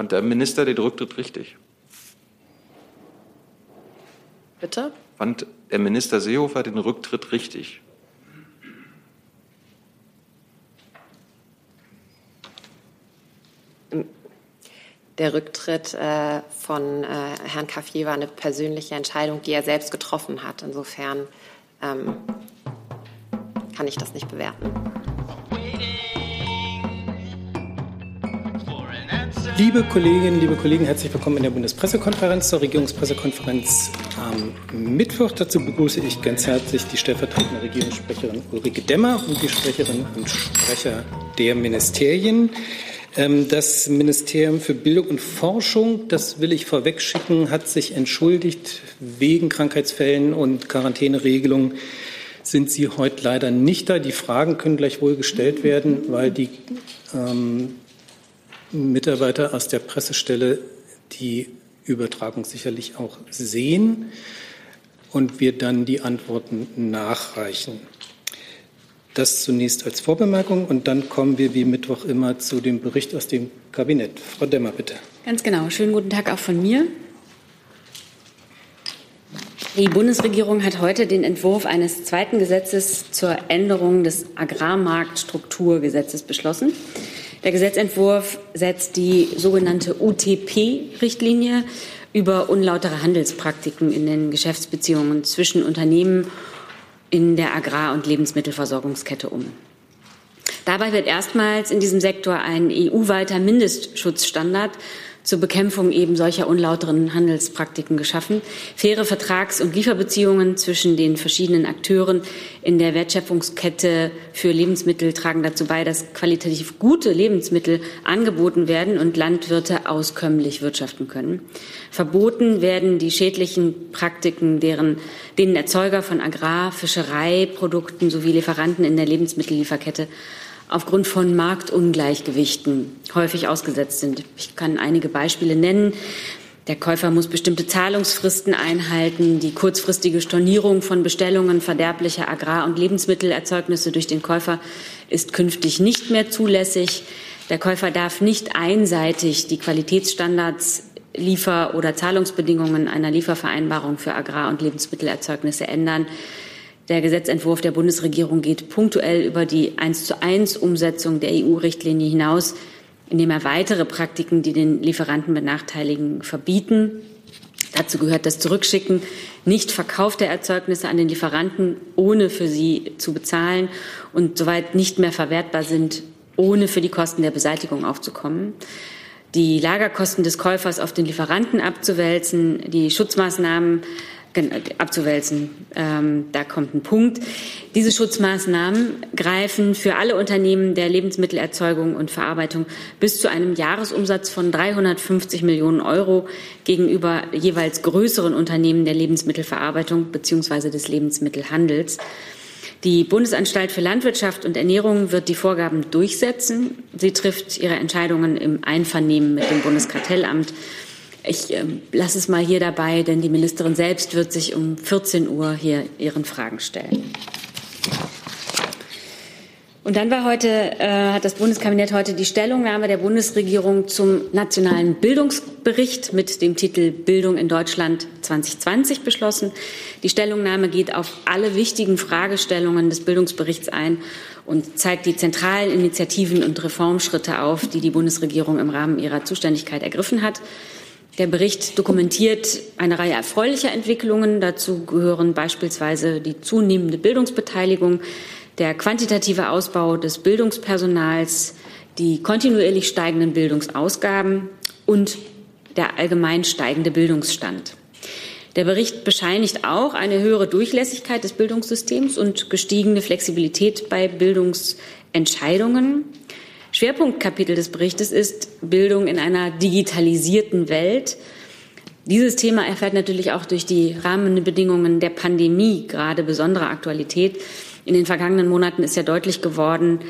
Fand der Minister den Rücktritt richtig? Bitte? Fand der Minister Seehofer den Rücktritt richtig? Der Rücktritt äh, von äh, Herrn Caffier war eine persönliche Entscheidung, die er selbst getroffen hat. Insofern ähm, kann ich das nicht bewerten. Liebe Kolleginnen, liebe Kollegen, herzlich willkommen in der Bundespressekonferenz zur Regierungspressekonferenz am Mittwoch. Dazu begrüße ich ganz herzlich die stellvertretende Regierungssprecherin Ulrike Demmer und die Sprecherinnen und Sprecher der Ministerien. Ähm, das Ministerium für Bildung und Forschung, das will ich vorwegschicken, hat sich entschuldigt wegen Krankheitsfällen und Quarantäneregelungen sind Sie heute leider nicht da. Die Fragen können gleich wohl gestellt werden, weil die ähm, Mitarbeiter aus der Pressestelle die Übertragung sicherlich auch sehen und wir dann die Antworten nachreichen. Das zunächst als Vorbemerkung und dann kommen wir wie Mittwoch immer zu dem Bericht aus dem Kabinett. Frau Demmer, bitte. Ganz genau. Schönen guten Tag auch von mir. Die Bundesregierung hat heute den Entwurf eines zweiten Gesetzes zur Änderung des Agrarmarktstrukturgesetzes beschlossen. Der Gesetzentwurf setzt die sogenannte UTP-Richtlinie über unlautere Handelspraktiken in den Geschäftsbeziehungen zwischen Unternehmen in der Agrar- und Lebensmittelversorgungskette um. Dabei wird erstmals in diesem Sektor ein EU-weiter Mindestschutzstandard zur Bekämpfung eben solcher unlauteren Handelspraktiken geschaffen. Faire Vertrags- und Lieferbeziehungen zwischen den verschiedenen Akteuren in der Wertschöpfungskette für Lebensmittel tragen dazu bei, dass qualitativ gute Lebensmittel angeboten werden und Landwirte auskömmlich wirtschaften können. Verboten werden die schädlichen Praktiken, deren, denen Erzeuger von Agrar-, Fischereiprodukten sowie Lieferanten in der Lebensmittellieferkette aufgrund von Marktungleichgewichten häufig ausgesetzt sind. Ich kann einige Beispiele nennen. Der Käufer muss bestimmte Zahlungsfristen einhalten. Die kurzfristige Stornierung von Bestellungen verderblicher Agrar- und Lebensmittelerzeugnisse durch den Käufer ist künftig nicht mehr zulässig. Der Käufer darf nicht einseitig die Qualitätsstandards Liefer- oder Zahlungsbedingungen einer Liefervereinbarung für Agrar- und Lebensmittelerzeugnisse ändern. Der Gesetzentwurf der Bundesregierung geht punktuell über die eins zu eins Umsetzung der EU-Richtlinie hinaus, indem er weitere Praktiken, die den Lieferanten benachteiligen, verbieten. Dazu gehört das Zurückschicken, nicht Verkauf der Erzeugnisse an den Lieferanten, ohne für sie zu bezahlen und soweit nicht mehr verwertbar sind, ohne für die Kosten der Beseitigung aufzukommen die Lagerkosten des Käufers auf den Lieferanten abzuwälzen, die Schutzmaßnahmen abzuwälzen. Ähm, da kommt ein Punkt. Diese Schutzmaßnahmen greifen für alle Unternehmen der Lebensmittelerzeugung und Verarbeitung bis zu einem Jahresumsatz von 350 Millionen Euro gegenüber jeweils größeren Unternehmen der Lebensmittelverarbeitung bzw. des Lebensmittelhandels. Die Bundesanstalt für Landwirtschaft und Ernährung wird die Vorgaben durchsetzen. Sie trifft ihre Entscheidungen im Einvernehmen mit dem Bundeskartellamt. Ich äh, lasse es mal hier dabei, denn die Ministerin selbst wird sich um 14 Uhr hier ihren Fragen stellen. Und dann war heute, äh, hat das Bundeskabinett heute die Stellungnahme der Bundesregierung zum nationalen Bildungsbericht mit dem Titel Bildung in Deutschland 2020 beschlossen. Die Stellungnahme geht auf alle wichtigen Fragestellungen des Bildungsberichts ein und zeigt die zentralen Initiativen und Reformschritte auf, die die Bundesregierung im Rahmen ihrer Zuständigkeit ergriffen hat. Der Bericht dokumentiert eine Reihe erfreulicher Entwicklungen. Dazu gehören beispielsweise die zunehmende Bildungsbeteiligung, der quantitative Ausbau des Bildungspersonals, die kontinuierlich steigenden Bildungsausgaben und der allgemein steigende Bildungsstand. Der Bericht bescheinigt auch eine höhere Durchlässigkeit des Bildungssystems und gestiegene Flexibilität bei Bildungsentscheidungen. Schwerpunktkapitel des Berichtes ist Bildung in einer digitalisierten Welt. Dieses Thema erfährt natürlich auch durch die Rahmenbedingungen der Pandemie gerade besondere Aktualität. In den vergangenen Monaten ist ja deutlich geworden,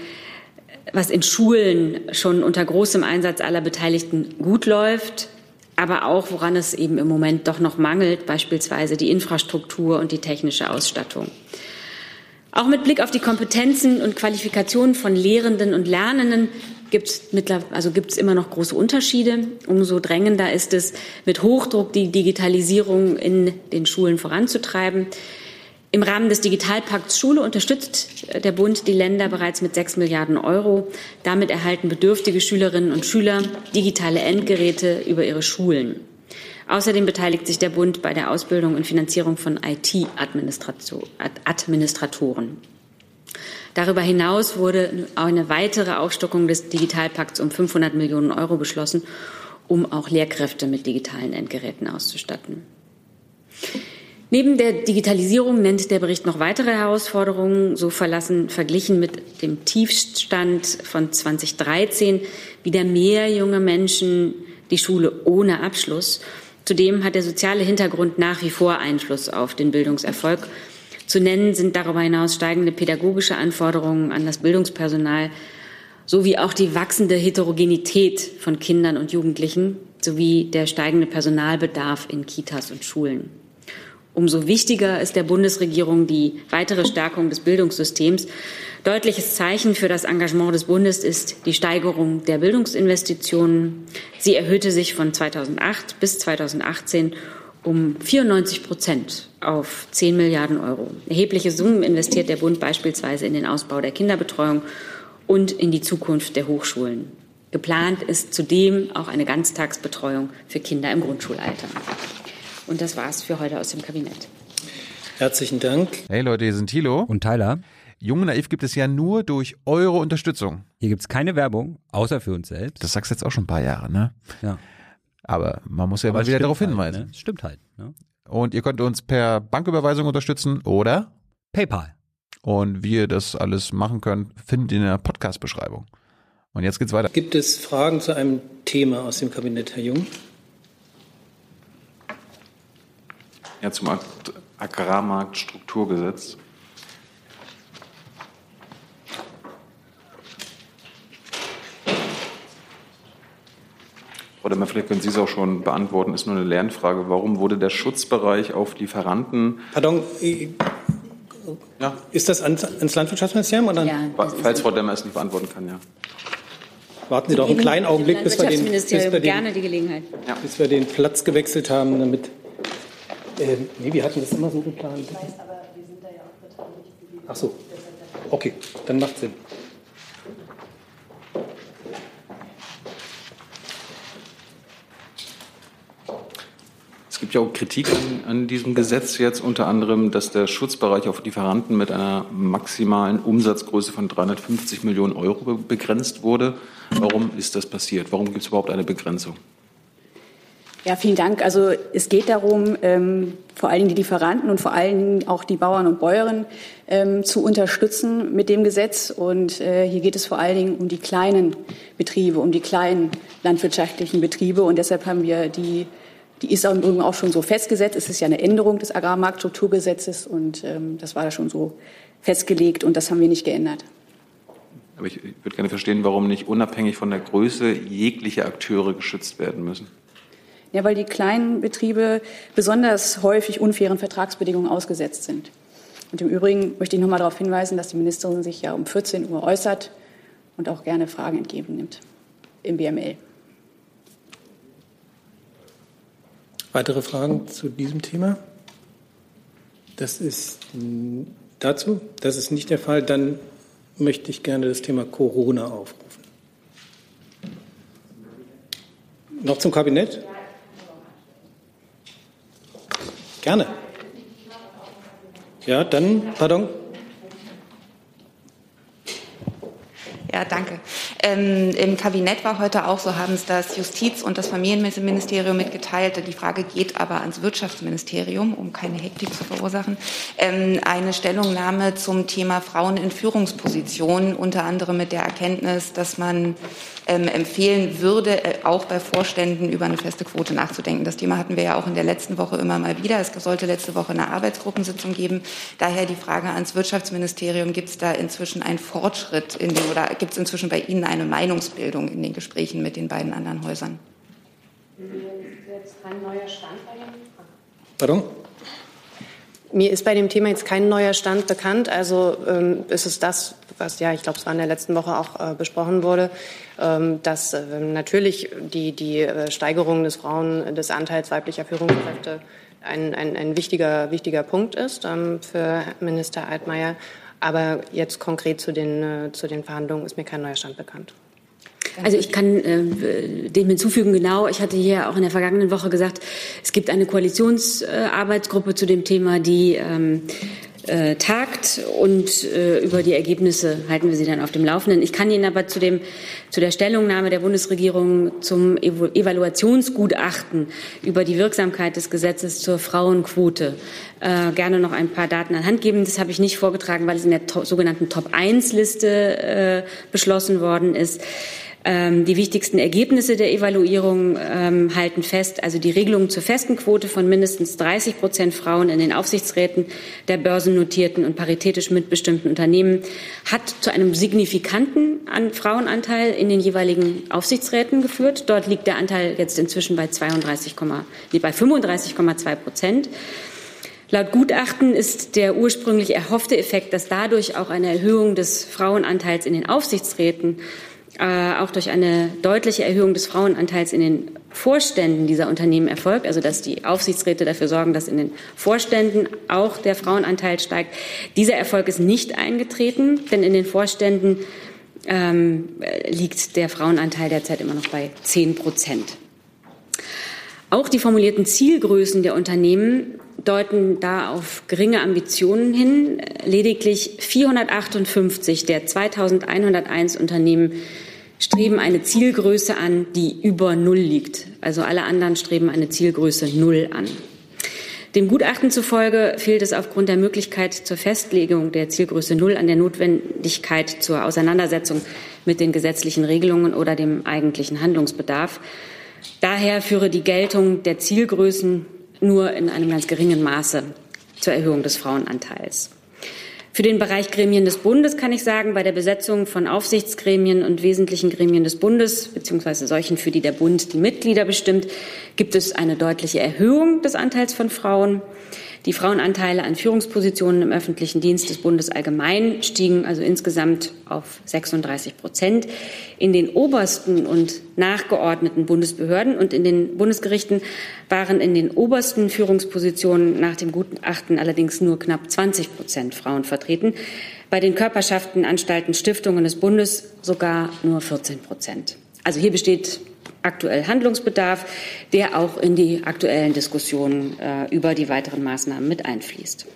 was in Schulen schon unter großem Einsatz aller Beteiligten gut läuft, aber auch woran es eben im Moment doch noch mangelt, beispielsweise die Infrastruktur und die technische Ausstattung. Auch mit Blick auf die Kompetenzen und Qualifikationen von Lehrenden und Lernenden gibt es also gibt's immer noch große Unterschiede. Umso drängender ist es, mit Hochdruck die Digitalisierung in den Schulen voranzutreiben. Im Rahmen des Digitalpakts Schule unterstützt der Bund die Länder bereits mit sechs Milliarden Euro. Damit erhalten bedürftige Schülerinnen und Schüler digitale Endgeräte über ihre Schulen. Außerdem beteiligt sich der Bund bei der Ausbildung und Finanzierung von IT-Administratoren. Darüber hinaus wurde eine weitere Aufstockung des Digitalpakts um 500 Millionen Euro beschlossen, um auch Lehrkräfte mit digitalen Endgeräten auszustatten. Neben der Digitalisierung nennt der Bericht noch weitere Herausforderungen. So verlassen verglichen mit dem Tiefstand von 2013 wieder mehr junge Menschen die Schule ohne Abschluss. Zudem hat der soziale Hintergrund nach wie vor Einfluss auf den Bildungserfolg. Zu nennen sind darüber hinaus steigende pädagogische Anforderungen an das Bildungspersonal sowie auch die wachsende Heterogenität von Kindern und Jugendlichen sowie der steigende Personalbedarf in Kitas und Schulen. Umso wichtiger ist der Bundesregierung die weitere Stärkung des Bildungssystems. Deutliches Zeichen für das Engagement des Bundes ist die Steigerung der Bildungsinvestitionen. Sie erhöhte sich von 2008 bis 2018 um 94 Prozent auf 10 Milliarden Euro. Erhebliche Summen investiert der Bund beispielsweise in den Ausbau der Kinderbetreuung und in die Zukunft der Hochschulen. Geplant ist zudem auch eine Ganztagsbetreuung für Kinder im Grundschulalter. Und das war's für heute aus dem Kabinett. Herzlichen Dank. Hey Leute, hier sind Thilo und Tyler. Jung Naiv gibt es ja nur durch eure Unterstützung. Hier gibt es keine Werbung, außer für uns selbst. Das sagst du jetzt auch schon ein paar Jahre, ne? Ja. Aber man muss ja Aber mal wieder darauf halt, hinweisen. Ne? Stimmt halt. Ne? Und ihr könnt uns per Banküberweisung unterstützen oder PayPal. Und wie ihr das alles machen könnt, findet ihr in der Podcast-Beschreibung. Und jetzt geht's weiter. Gibt es Fragen zu einem Thema aus dem Kabinett, Herr Jung? Ja, zum Agrarmarktstrukturgesetz. Oder mal, vielleicht können Sie es auch schon beantworten, ist nur eine Lernfrage. Warum wurde der Schutzbereich auf Lieferanten. Pardon, ja. ist das ans, Landwirtschaftsministerium? Oder? Ja, Falls Frau Demmer es nicht beantworten kann, ja. Warten Sie doch einen kleinen Augenblick, bis wir, den, bis, wir den, gerne die Gelegenheit. Bis wir den Platz gewechselt haben, damit äh, nee, wir hatten das immer so geplant. Ich weiß, aber wir sind da ja auch beteiligt. Ach so. Okay, dann macht Sinn. Es gibt ja auch Kritik an, an, diesem Gesetz jetzt, unter anderem, dass der Schutzbereich auf Lieferanten mit einer maximalen Umsatzgröße von 350 Millionen Euro begrenzt wurde. Warum ist das passiert? Warum gibt es überhaupt eine Begrenzung? Ja, vielen Dank. Also es geht darum, ähm, vor allen Dingen die Lieferanten und vor allen Dingen auch die Bauern und Bäuerinnen ähm, zu unterstützen mit dem Gesetz. Und äh, hier geht es vor allen Dingen um die kleinen Betriebe, um die kleinen landwirtschaftlichen Betriebe. Und deshalb haben wir die, die ist im Übrigen auch schon so festgesetzt. Es ist ja eine Änderung des Agrarmarktstrukturgesetzes und ähm, das war da schon so festgelegt und das haben wir nicht geändert. Aber ich würde gerne verstehen, warum nicht unabhängig von der Größe jegliche Akteure geschützt werden müssen. Ja, weil die kleinen Betriebe besonders häufig unfairen Vertragsbedingungen ausgesetzt sind. Und im Übrigen möchte ich noch mal darauf hinweisen, dass die Ministerin sich ja um 14 Uhr äußert und auch gerne Fragen entgegennimmt im BML. Weitere Fragen zu diesem Thema? Das ist dazu. Das ist nicht der Fall. Dann möchte ich gerne das Thema Corona aufrufen. Noch zum Kabinett? Gerne. Ja, dann, pardon. Ja, danke. Ähm, Im Kabinett war heute auch, so haben es das Justiz- und das Familienministerium mitgeteilt, die Frage geht aber ans Wirtschaftsministerium, um keine Hektik zu verursachen, ähm, eine Stellungnahme zum Thema Frauen in Führungspositionen, unter anderem mit der Erkenntnis, dass man ähm, empfehlen würde, äh, auch bei Vorständen über eine feste Quote nachzudenken. Das Thema hatten wir ja auch in der letzten Woche immer mal wieder. Es sollte letzte Woche eine Arbeitsgruppensitzung geben. Daher die Frage ans Wirtschaftsministerium, gibt es da inzwischen einen Fortschritt in den, oder gibt es inzwischen bei Ihnen eine Meinungsbildung in den Gesprächen mit den beiden anderen Häusern? Pardon? Mir ist bei dem Thema jetzt kein neuer Stand bekannt. Also ähm, ist es das, was ja, ich glaube, es war in der letzten Woche auch äh, besprochen wurde, ähm, dass äh, natürlich die, die äh, Steigerung des Frauen, des Anteils weiblicher Führungskräfte ein, ein, ein wichtiger, wichtiger Punkt ist ähm, für Minister Altmaier. Aber jetzt konkret zu den, äh, zu den Verhandlungen ist mir kein neuer Stand bekannt. Also ich kann äh, dem hinzufügen, genau, ich hatte hier auch in der vergangenen Woche gesagt, es gibt eine Koalitionsarbeitsgruppe äh, zu dem Thema, die ähm, äh, tagt und äh, über die Ergebnisse halten wir Sie dann auf dem Laufenden. Ich kann Ihnen aber zu, dem, zu der Stellungnahme der Bundesregierung zum Evaluationsgutachten über die Wirksamkeit des Gesetzes zur Frauenquote äh, gerne noch ein paar Daten an Hand geben. Das habe ich nicht vorgetragen, weil es in der to sogenannten Top-1-Liste äh, beschlossen worden ist. Ähm, die wichtigsten Ergebnisse der Evaluierung ähm, halten fest, also die Regelung zur festen Quote von mindestens 30 Prozent Frauen in den Aufsichtsräten der börsennotierten und paritätisch mitbestimmten Unternehmen hat zu einem signifikanten An Frauenanteil in den jeweiligen Aufsichtsräten geführt. Dort liegt der Anteil jetzt inzwischen bei, 32, nee, bei 35,2 Prozent. Laut Gutachten ist der ursprünglich erhoffte Effekt, dass dadurch auch eine Erhöhung des Frauenanteils in den Aufsichtsräten äh, auch durch eine deutliche Erhöhung des Frauenanteils in den Vorständen dieser Unternehmen erfolgt, also dass die Aufsichtsräte dafür sorgen, dass in den Vorständen auch der Frauenanteil steigt. Dieser Erfolg ist nicht eingetreten, denn in den Vorständen ähm, liegt der Frauenanteil derzeit immer noch bei 10 Prozent. Auch die formulierten Zielgrößen der Unternehmen deuten da auf geringe Ambitionen hin. Lediglich 458 der 2101 Unternehmen streben eine Zielgröße an, die über Null liegt. Also alle anderen streben eine Zielgröße Null an. Dem Gutachten zufolge fehlt es aufgrund der Möglichkeit zur Festlegung der Zielgröße Null an der Notwendigkeit zur Auseinandersetzung mit den gesetzlichen Regelungen oder dem eigentlichen Handlungsbedarf. Daher führe die Geltung der Zielgrößen nur in einem ganz geringen Maße zur Erhöhung des Frauenanteils. Für den Bereich Gremien des Bundes kann ich sagen, bei der Besetzung von Aufsichtsgremien und wesentlichen Gremien des Bundes, beziehungsweise solchen, für die der Bund die Mitglieder bestimmt, gibt es eine deutliche Erhöhung des Anteils von Frauen. Die Frauenanteile an Führungspositionen im öffentlichen Dienst des Bundes allgemein stiegen also insgesamt auf 36 Prozent. In den obersten und nachgeordneten Bundesbehörden und in den Bundesgerichten waren in den obersten Führungspositionen nach dem Gutachten allerdings nur knapp 20 Prozent Frauen vertreten. Bei den Körperschaften, Anstalten, Stiftungen des Bundes sogar nur 14 Prozent. Also hier besteht aktuell Handlungsbedarf, der auch in die aktuellen Diskussionen äh, über die weiteren Maßnahmen mit einfließt.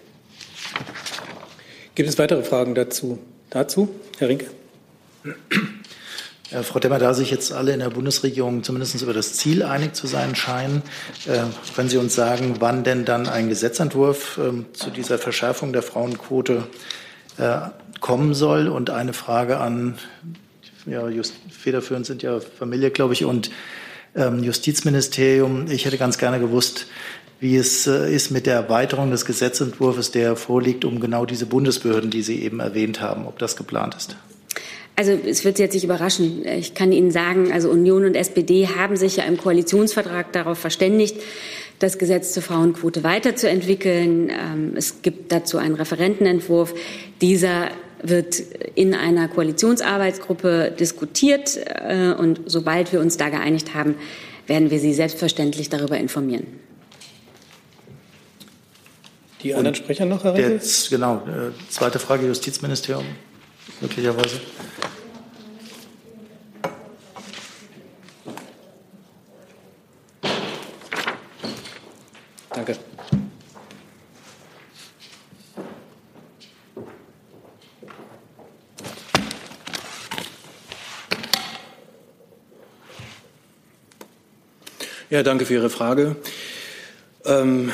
Gibt es weitere Fragen dazu? Dazu, Herr Rinke. Ja, Frau Demmer, da sich jetzt alle in der Bundesregierung zumindest über das Ziel einig zu sein scheinen, äh, können Sie uns sagen, wann denn dann ein Gesetzentwurf äh, zu dieser Verschärfung der Frauenquote äh, kommen soll? Und eine Frage an ja, just, federführend sind ja Familie, glaube ich, und ähm, Justizministerium. Ich hätte ganz gerne gewusst, wie es äh, ist mit der Erweiterung des Gesetzentwurfs, der vorliegt, um genau diese Bundesbehörden, die Sie eben erwähnt haben, ob das geplant ist. Also es wird Sie jetzt nicht überraschen. Ich kann Ihnen sagen, also Union und SPD haben sich ja im Koalitionsvertrag darauf verständigt, das Gesetz zur Frauenquote weiterzuentwickeln. Ähm, es gibt dazu einen Referentenentwurf. Dieser wird in einer Koalitionsarbeitsgruppe diskutiert. Äh, und sobald wir uns da geeinigt haben, werden wir Sie selbstverständlich darüber informieren. Die anderen Sprecher noch, Herr Jetzt, Genau. Äh, zweite Frage, Justizministerium, möglicherweise. Danke. Ja, danke für Ihre Frage. Ähm,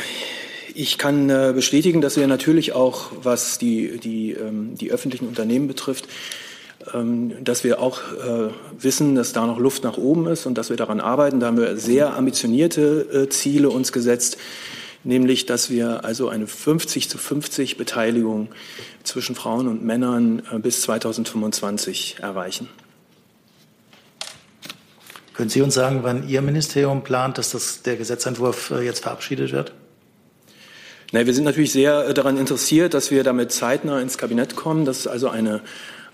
ich kann äh, bestätigen, dass wir natürlich auch, was die, die, ähm, die öffentlichen Unternehmen betrifft, ähm, dass wir auch äh, wissen, dass da noch Luft nach oben ist und dass wir daran arbeiten. Da haben wir sehr ambitionierte äh, Ziele uns gesetzt, nämlich dass wir also eine 50 zu 50 Beteiligung zwischen Frauen und Männern bis 2025 erreichen. Können Sie uns sagen, wann Ihr Ministerium plant, dass das, der Gesetzentwurf äh, jetzt verabschiedet wird? Na, wir sind natürlich sehr äh, daran interessiert, dass wir damit zeitnah ins Kabinett kommen, dass also eine,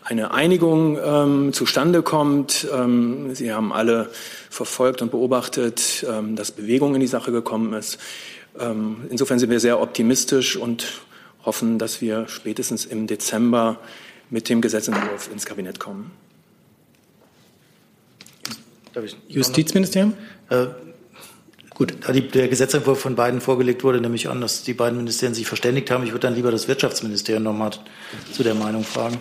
eine Einigung ähm, zustande kommt. Ähm, Sie haben alle verfolgt und beobachtet, ähm, dass Bewegung in die Sache gekommen ist. Ähm, insofern sind wir sehr optimistisch und hoffen, dass wir spätestens im Dezember mit dem Gesetzentwurf ins Kabinett kommen. Justizministerium? Äh, gut, da die, der Gesetzentwurf von beiden vorgelegt wurde, nehme ich an, dass die beiden Ministerien sich verständigt haben. Ich würde dann lieber das Wirtschaftsministerium noch mal zu der Meinung fragen.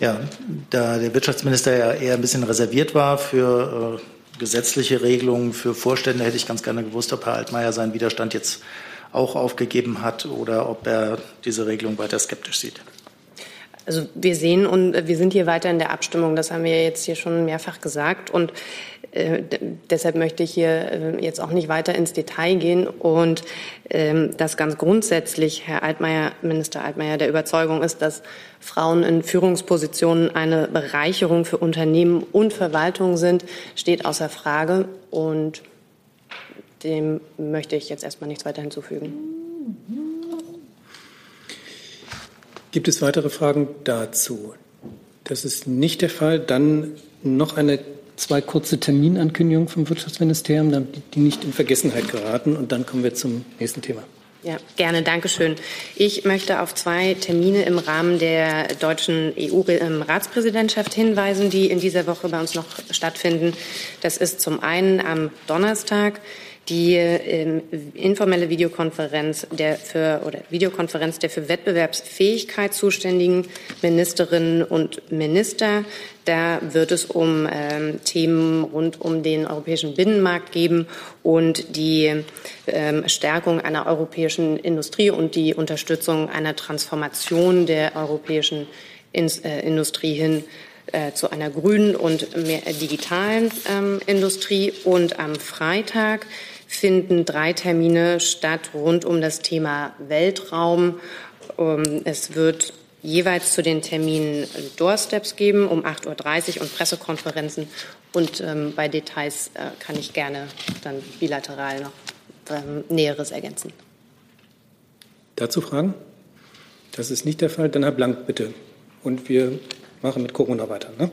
Ja, da der Wirtschaftsminister ja eher ein bisschen reserviert war für äh, gesetzliche Regelungen für Vorstände, hätte ich ganz gerne gewusst, ob Herr Altmaier seinen Widerstand jetzt auch aufgegeben hat oder ob er diese Regelung weiter skeptisch sieht. Also wir sehen und wir sind hier weiter in der Abstimmung. Das haben wir jetzt hier schon mehrfach gesagt und äh, deshalb möchte ich hier äh, jetzt auch nicht weiter ins Detail gehen und ähm, dass ganz grundsätzlich Herr Altmaier, Minister Altmaier der Überzeugung ist, dass Frauen in Führungspositionen eine Bereicherung für Unternehmen und Verwaltung sind, steht außer Frage und dem möchte ich jetzt erstmal nichts weiter hinzufügen. Gibt es weitere Fragen dazu? Das ist nicht der Fall. Dann noch eine zwei kurze Terminankündigungen vom Wirtschaftsministerium, damit die nicht in Vergessenheit geraten. Und dann kommen wir zum nächsten Thema. Ja, gerne, danke schön. Ich möchte auf zwei Termine im Rahmen der deutschen EU-Ratspräsidentschaft hinweisen, die in dieser Woche bei uns noch stattfinden. Das ist zum einen am Donnerstag die äh, informelle Videokonferenz der für oder Videokonferenz der für Wettbewerbsfähigkeit zuständigen Ministerinnen und Minister. Da wird es um ähm, Themen rund um den europäischen Binnenmarkt geben und die ähm, Stärkung einer europäischen Industrie und die Unterstützung einer Transformation der europäischen Ins äh, Industrie hin äh, zu einer grünen und mehr digitalen ähm, Industrie. Und am Freitag finden drei Termine statt rund um das Thema Weltraum. Ähm, es wird jeweils zu den Terminen Doorsteps geben um 8.30 Uhr und Pressekonferenzen. Und ähm, bei Details äh, kann ich gerne dann bilateral noch ähm, Näheres ergänzen. Dazu Fragen? Das ist nicht der Fall. Dann Herr Blank, bitte. Und wir machen mit Corona weiter. Ne?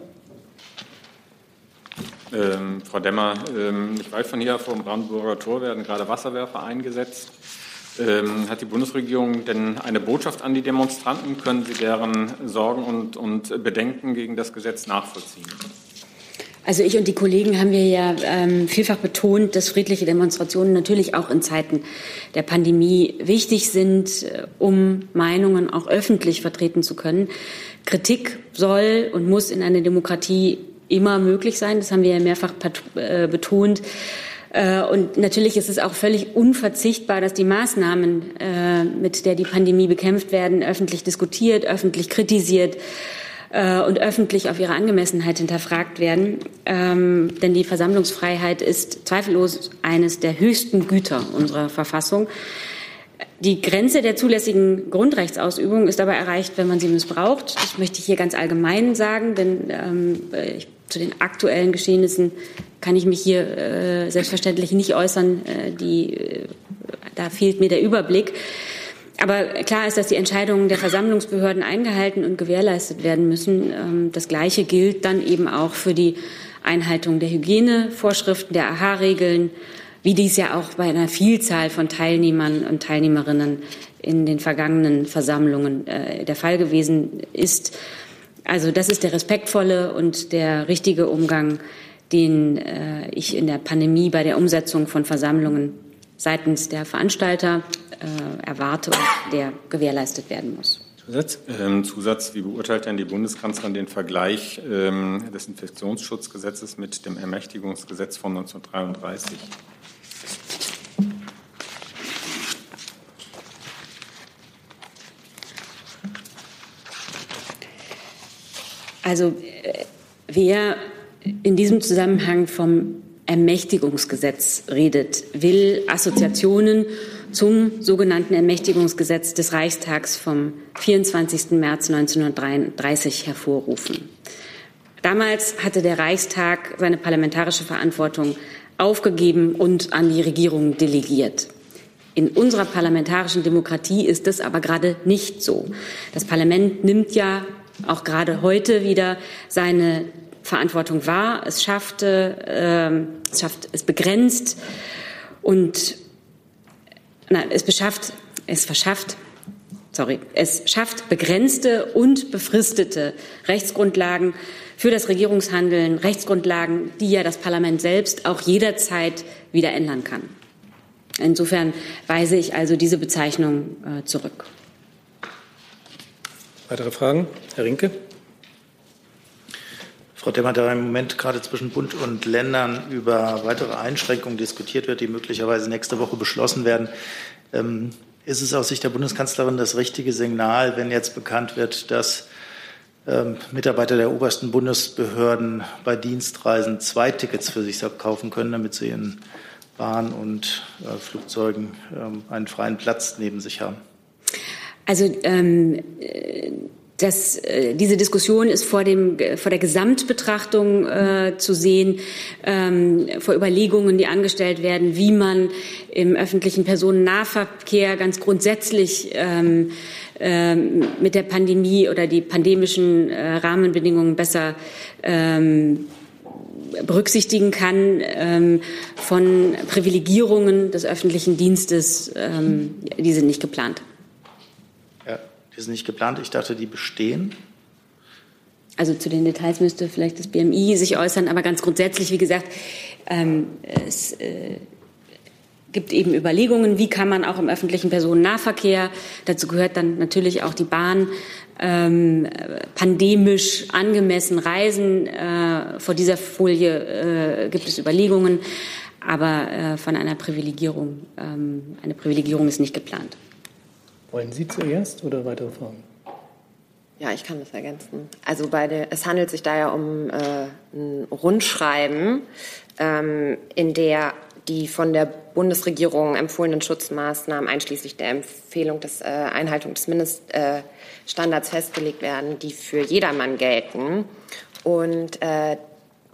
Ähm, Frau Demmer, ähm, nicht weit von hier vom Brandenburger Tor werden gerade Wasserwerfer eingesetzt. Ähm, hat die Bundesregierung denn eine Botschaft an die Demonstranten? Können Sie deren Sorgen und, und Bedenken gegen das Gesetz nachvollziehen? Also ich und die Kollegen haben wir ja ähm, vielfach betont, dass friedliche Demonstrationen natürlich auch in Zeiten der Pandemie wichtig sind, äh, um Meinungen auch öffentlich vertreten zu können. Kritik soll und muss in einer Demokratie immer möglich sein. Das haben wir ja mehrfach äh, betont. Äh, und natürlich ist es auch völlig unverzichtbar, dass die Maßnahmen, äh, mit der die Pandemie bekämpft werden, öffentlich diskutiert, öffentlich kritisiert und öffentlich auf ihre Angemessenheit hinterfragt werden. Ähm, denn die Versammlungsfreiheit ist zweifellos eines der höchsten Güter unserer Verfassung. Die Grenze der zulässigen Grundrechtsausübung ist aber erreicht, wenn man sie missbraucht. Das möchte ich hier ganz allgemein sagen, denn ähm, ich zu den aktuellen Geschehnissen kann ich mich hier äh, selbstverständlich nicht äußern. Äh, die, äh, da fehlt mir der Überblick. Aber klar ist, dass die Entscheidungen der Versammlungsbehörden eingehalten und gewährleistet werden müssen. Ähm, das Gleiche gilt dann eben auch für die Einhaltung der Hygienevorschriften, der AHA-Regeln, wie dies ja auch bei einer Vielzahl von Teilnehmern und Teilnehmerinnen in den vergangenen Versammlungen äh, der Fall gewesen ist. Also das ist der respektvolle und der richtige Umgang, den äh, ich in der Pandemie bei der Umsetzung von Versammlungen seitens der Veranstalter äh, erwarte und der gewährleistet werden muss. Zusatz? Ähm, Zusatz, wie beurteilt denn die Bundeskanzlerin den Vergleich ähm, des Infektionsschutzgesetzes mit dem Ermächtigungsgesetz von 1933? Also äh, wer in diesem Zusammenhang vom Ermächtigungsgesetz redet, will Assoziationen zum sogenannten Ermächtigungsgesetz des Reichstags vom 24. März 1933 hervorrufen. Damals hatte der Reichstag seine parlamentarische Verantwortung aufgegeben und an die Regierung delegiert. In unserer parlamentarischen Demokratie ist das aber gerade nicht so. Das Parlament nimmt ja auch gerade heute wieder seine Verantwortung wahr. Es schaffte, äh, es schafft, es begrenzt und nein, es beschafft, es verschafft, sorry, es schafft begrenzte und befristete Rechtsgrundlagen für das Regierungshandeln, Rechtsgrundlagen, die ja das Parlament selbst auch jederzeit wieder ändern kann. Insofern weise ich also diese Bezeichnung äh, zurück. Weitere Fragen? Herr Rinke. Frau Demmer, da im Moment gerade zwischen Bund und Ländern über weitere Einschränkungen diskutiert wird, die möglicherweise nächste Woche beschlossen werden, ähm, ist es aus Sicht der Bundeskanzlerin das richtige Signal, wenn jetzt bekannt wird, dass ähm, Mitarbeiter der obersten Bundesbehörden bei Dienstreisen zwei Tickets für sich kaufen können, damit sie in Bahn und äh, Flugzeugen ähm, einen freien Platz neben sich haben? Also ähm, das, äh, diese Diskussion ist vor, dem, vor der Gesamtbetrachtung äh, zu sehen, ähm, vor Überlegungen, die angestellt werden, wie man im öffentlichen Personennahverkehr ganz grundsätzlich ähm, ähm, mit der Pandemie oder die pandemischen äh, Rahmenbedingungen besser ähm, berücksichtigen kann ähm, von Privilegierungen des öffentlichen Dienstes. Ähm, die sind nicht geplant. Die sind nicht geplant. Ich dachte, die bestehen. Also zu den Details müsste vielleicht das BMI sich äußern, aber ganz grundsätzlich, wie gesagt, ähm, es äh, gibt eben Überlegungen, wie kann man auch im öffentlichen Personennahverkehr, dazu gehört dann natürlich auch die Bahn, ähm, pandemisch angemessen reisen. Äh, vor dieser Folie äh, gibt es Überlegungen, aber äh, von einer Privilegierung, ähm, eine Privilegierung ist nicht geplant. Wollen Sie zuerst oder weitere Fragen? Ja, ich kann das ergänzen. Also bei der, es handelt sich da ja um äh, ein Rundschreiben, ähm, in der die von der Bundesregierung empfohlenen Schutzmaßnahmen einschließlich der Empfehlung des äh, Einhaltung des Mindeststandards äh, festgelegt werden, die für jedermann gelten. Und äh,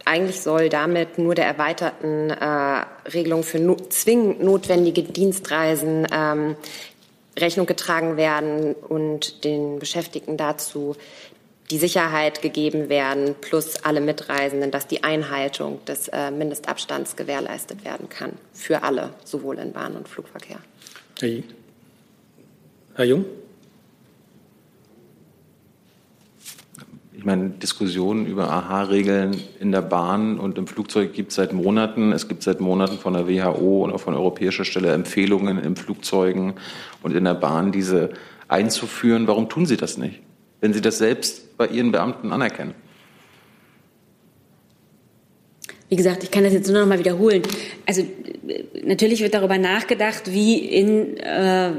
eigentlich soll damit nur der erweiterten äh, Regelung für no zwingend notwendige Dienstreisen ähm, Rechnung getragen werden und den Beschäftigten dazu die Sicherheit gegeben werden, plus alle Mitreisenden, dass die Einhaltung des äh, Mindestabstands gewährleistet werden kann. Für alle, sowohl in Bahn- und Flugverkehr. Herr, Jung? Ich meine, Diskussionen über AHA-Regeln in der Bahn und im Flugzeug gibt es seit Monaten. Es gibt seit Monaten von der WHO und auch von europäischer Stelle Empfehlungen in Flugzeugen und in der Bahn, diese einzuführen. Warum tun Sie das nicht, wenn Sie das selbst bei Ihren Beamten anerkennen? Wie gesagt, ich kann das jetzt nur noch mal wiederholen. Also natürlich wird darüber nachgedacht, wie in äh,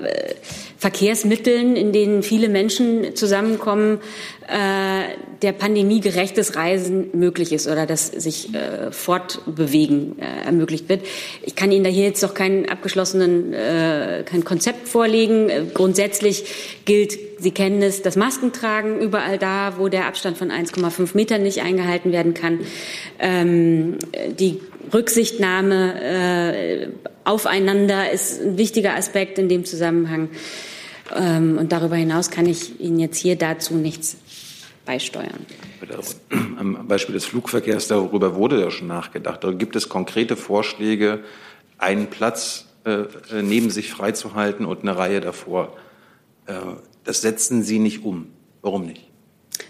Verkehrsmitteln, in denen viele Menschen zusammenkommen, äh, der Pandemie gerechtes Reisen möglich ist oder dass sich äh, Fortbewegen äh, ermöglicht wird. Ich kann Ihnen da hier jetzt noch keinen abgeschlossenen, äh, kein Konzept vorlegen. Äh, grundsätzlich gilt, Sie kennen es, das Maskentragen überall da, wo der Abstand von 1,5 Metern nicht eingehalten werden kann. Ähm, die Rücksichtnahme äh, aufeinander ist ein wichtiger Aspekt in dem Zusammenhang. Ähm, und darüber hinaus kann ich Ihnen jetzt hier dazu nichts beisteuern. Am Beispiel des Flugverkehrs, darüber wurde ja schon nachgedacht. Da gibt es konkrete Vorschläge, einen Platz äh, neben sich freizuhalten und eine Reihe davor. Äh, das setzen Sie nicht um. Warum nicht?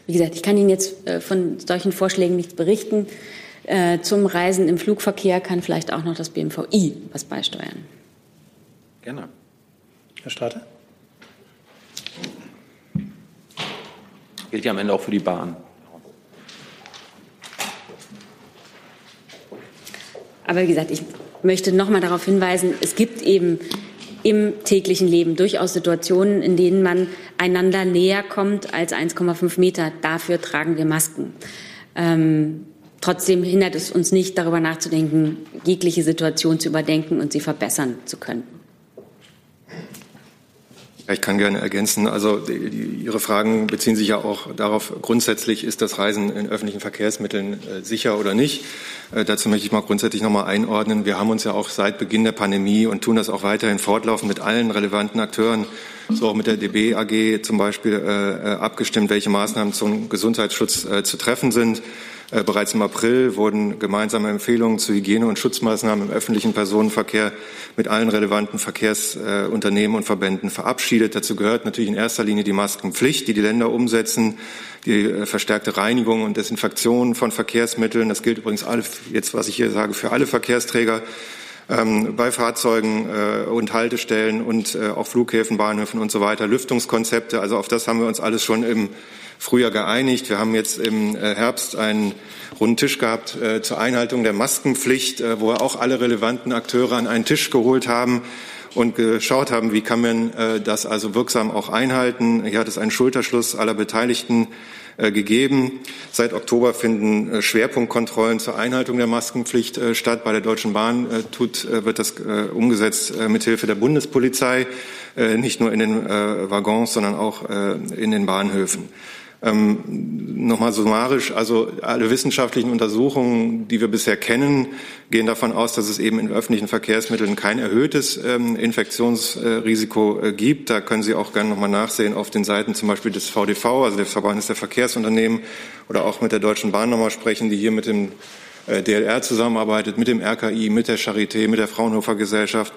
Wie gesagt, ich kann Ihnen jetzt äh, von solchen Vorschlägen nichts berichten. Äh, zum Reisen im Flugverkehr kann vielleicht auch noch das BMVI was beisteuern. Gerne. Herr Strater? Gilt ja am Ende auch für die Bahn. Aber wie gesagt, ich möchte noch mal darauf hinweisen, es gibt eben im täglichen Leben durchaus Situationen, in denen man einander näher kommt als 1,5 Meter. Dafür tragen wir Masken. Ähm, trotzdem hindert es uns nicht, darüber nachzudenken, jegliche Situation zu überdenken und sie verbessern zu können. Ich kann gerne ergänzen. Also die, die, Ihre Fragen beziehen sich ja auch darauf, grundsätzlich ist das Reisen in öffentlichen Verkehrsmitteln äh, sicher oder nicht. Äh, dazu möchte ich mal grundsätzlich noch mal einordnen. Wir haben uns ja auch seit Beginn der Pandemie und tun das auch weiterhin fortlaufend mit allen relevanten Akteuren, so auch mit der DB AG zum Beispiel, äh, äh, abgestimmt, welche Maßnahmen zum Gesundheitsschutz äh, zu treffen sind. Äh, bereits im April wurden gemeinsame Empfehlungen zu Hygiene- und Schutzmaßnahmen im öffentlichen Personenverkehr mit allen relevanten Verkehrsunternehmen und Verbänden verabschiedet. Dazu gehört natürlich in erster Linie die Maskenpflicht, die die Länder umsetzen, die äh, verstärkte Reinigung und Desinfektion von Verkehrsmitteln. Das gilt übrigens jetzt was ich hier sage, für alle Verkehrsträger. Ähm, bei Fahrzeugen äh, und Haltestellen und äh, auch Flughäfen, Bahnhöfen und so weiter, Lüftungskonzepte. Also auf das haben wir uns alles schon im Frühjahr geeinigt. Wir haben jetzt im äh, Herbst einen runden Tisch gehabt zur Einhaltung der Maskenpflicht, wo wir auch alle relevanten Akteure an einen Tisch geholt haben und geschaut haben, wie kann man äh, das also wirksam auch einhalten. Hier hat es einen Schulterschluss aller Beteiligten äh, gegeben. Seit Oktober finden äh, Schwerpunktkontrollen zur Einhaltung der Maskenpflicht statt. Bei der Deutschen Bahn tut, wird das umgesetzt mithilfe der Bundespolizei, nicht nur in den Waggons, sondern auch in den Bahnhöfen. Ähm, Nochmal summarisch, also alle wissenschaftlichen Untersuchungen, die wir bisher kennen, gehen davon aus, dass es eben in öffentlichen Verkehrsmitteln kein erhöhtes ähm, Infektionsrisiko äh, gibt. Da können Sie auch gerne nochmal nachsehen auf den Seiten zum Beispiel des VDV, also des Verbandes der Verkehrsunternehmen, oder auch mit der Deutschen Bahn nochmal sprechen, die hier mit dem äh, DLR zusammenarbeitet, mit dem RKI, mit der Charité, mit der Fraunhofer Gesellschaft.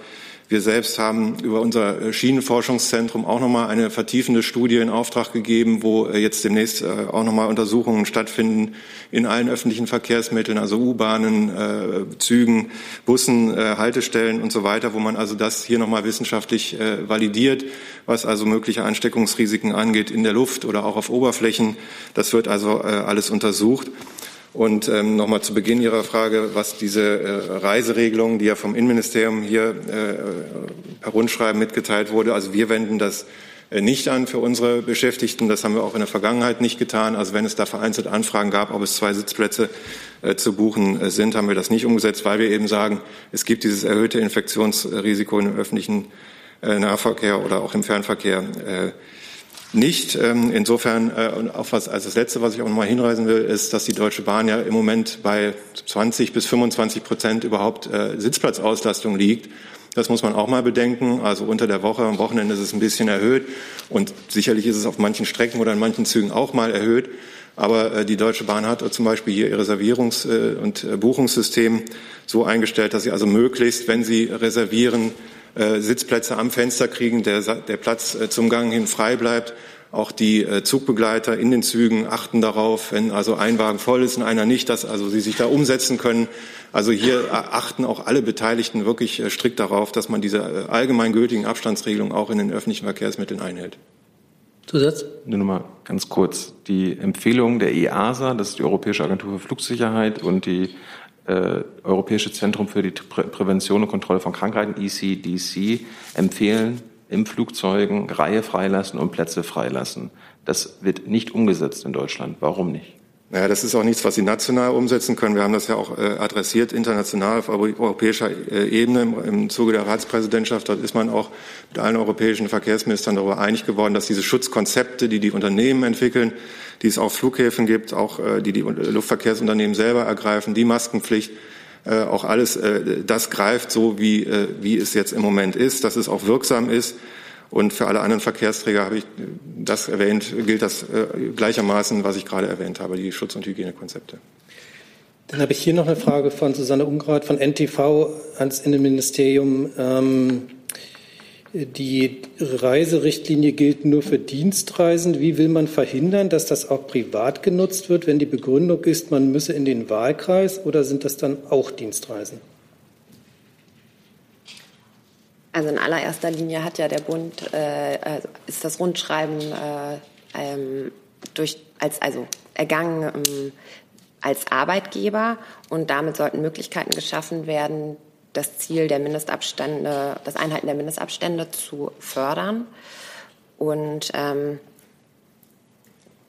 Wir selbst haben über unser äh, Schienenforschungszentrum auch nochmal eine vertiefende Studie in Auftrag gegeben, wo äh, jetzt demnächst äh, auch nochmal Untersuchungen stattfinden in allen öffentlichen Verkehrsmitteln, also U-Bahnen, Zügen, Bussen, Haltestellen und so weiter, wo man also das hier nochmal wissenschaftlich validiert, was also mögliche Ansteckungsrisiken angeht in der Luft oder auch auf Oberflächen. Das wird also alles untersucht. Und ähm, nochmal zu Beginn Ihrer Frage, was diese äh, Reiseregelung, die ja vom Innenministerium hier äh, per Rundschreiben mitgeteilt wurde, also wir wenden das äh, nicht an für unsere Beschäftigten. Das haben wir auch in der Vergangenheit nicht getan. Also wenn es da vereinzelt Anfragen gab, ob es zwei Sitzplätze äh, zu buchen äh, sind, haben wir das nicht umgesetzt, weil wir eben sagen, es gibt dieses erhöhte Infektionsrisiko im öffentlichen äh, Nahverkehr oder auch im Fernverkehr. Äh, nicht. Ähm, insofern, äh, und auch was, also das Letzte, was ich auch noch mal hinweisen will, ist, dass die Deutsche Bahn ja im Moment bei 20 bis 25 Prozent überhaupt äh, Sitzplatzauslastung liegt. Das muss man auch mal bedenken. Also unter der Woche, am Wochenende ist es ein bisschen erhöht und sicherlich ist es auf manchen Strecken oder in manchen Zügen auch mal erhöht. Aber äh, die Deutsche Bahn hat zum Beispiel hier ihr Reservierungs- und Buchungssystem so eingestellt, dass sie also möglichst, wenn sie reservieren, Sitzplätze am Fenster kriegen, der, der Platz äh, zum Gang hin frei bleibt. Auch die äh, Zugbegleiter in den Zügen achten darauf, wenn also ein Wagen voll ist und einer nicht, dass also sie sich da umsetzen können. Also hier achten auch alle Beteiligten wirklich strikt darauf, dass man diese allgemeingültigen Abstandsregelungen auch in den öffentlichen Verkehrsmitteln einhält. Zusatz? Nur noch mal ganz kurz. Die Empfehlung der EASA, das ist die Europäische Agentur für Flugsicherheit und die äh, Europäische Zentrum für die Prä Prävention und Kontrolle von Krankheiten, ECDC, empfehlen, im Flugzeugen Reihe freilassen und Plätze freilassen. Das wird nicht umgesetzt in Deutschland. Warum nicht? Naja, das ist auch nichts, was Sie national umsetzen können. Wir haben das ja auch äh, adressiert international auf europäischer äh, Ebene im, im Zuge der Ratspräsidentschaft. Dort ist man auch mit allen europäischen Verkehrsministern darüber einig geworden, dass diese Schutzkonzepte, die die Unternehmen entwickeln, die es auf Flughäfen gibt, auch äh, die die Luftverkehrsunternehmen selber ergreifen, die Maskenpflicht, äh, auch alles äh, das greift so, wie, wie es jetzt im Moment ist, dass es auch wirksam ist. Und für alle anderen Verkehrsträger habe ich das erwähnt, gilt das äh, gleichermaßen, was ich gerade erwähnt habe, die Schutz- und Hygienekonzepte. Dann habe ich hier noch eine Frage von Susanne Ungrad von NTV ans Innenministerium. Ähm, die Reiserichtlinie gilt nur für Dienstreisen. Wie will man verhindern, dass das auch privat genutzt wird, wenn die Begründung ist, man müsse in den Wahlkreis oder sind das dann auch Dienstreisen? Also in allererster Linie hat ja der Bund, äh, also ist das Rundschreiben äh, ähm, durch, als, also ergangen ähm, als Arbeitgeber. Und damit sollten Möglichkeiten geschaffen werden, das Ziel der Mindestabstände, das Einhalten der Mindestabstände zu fördern. Und ähm,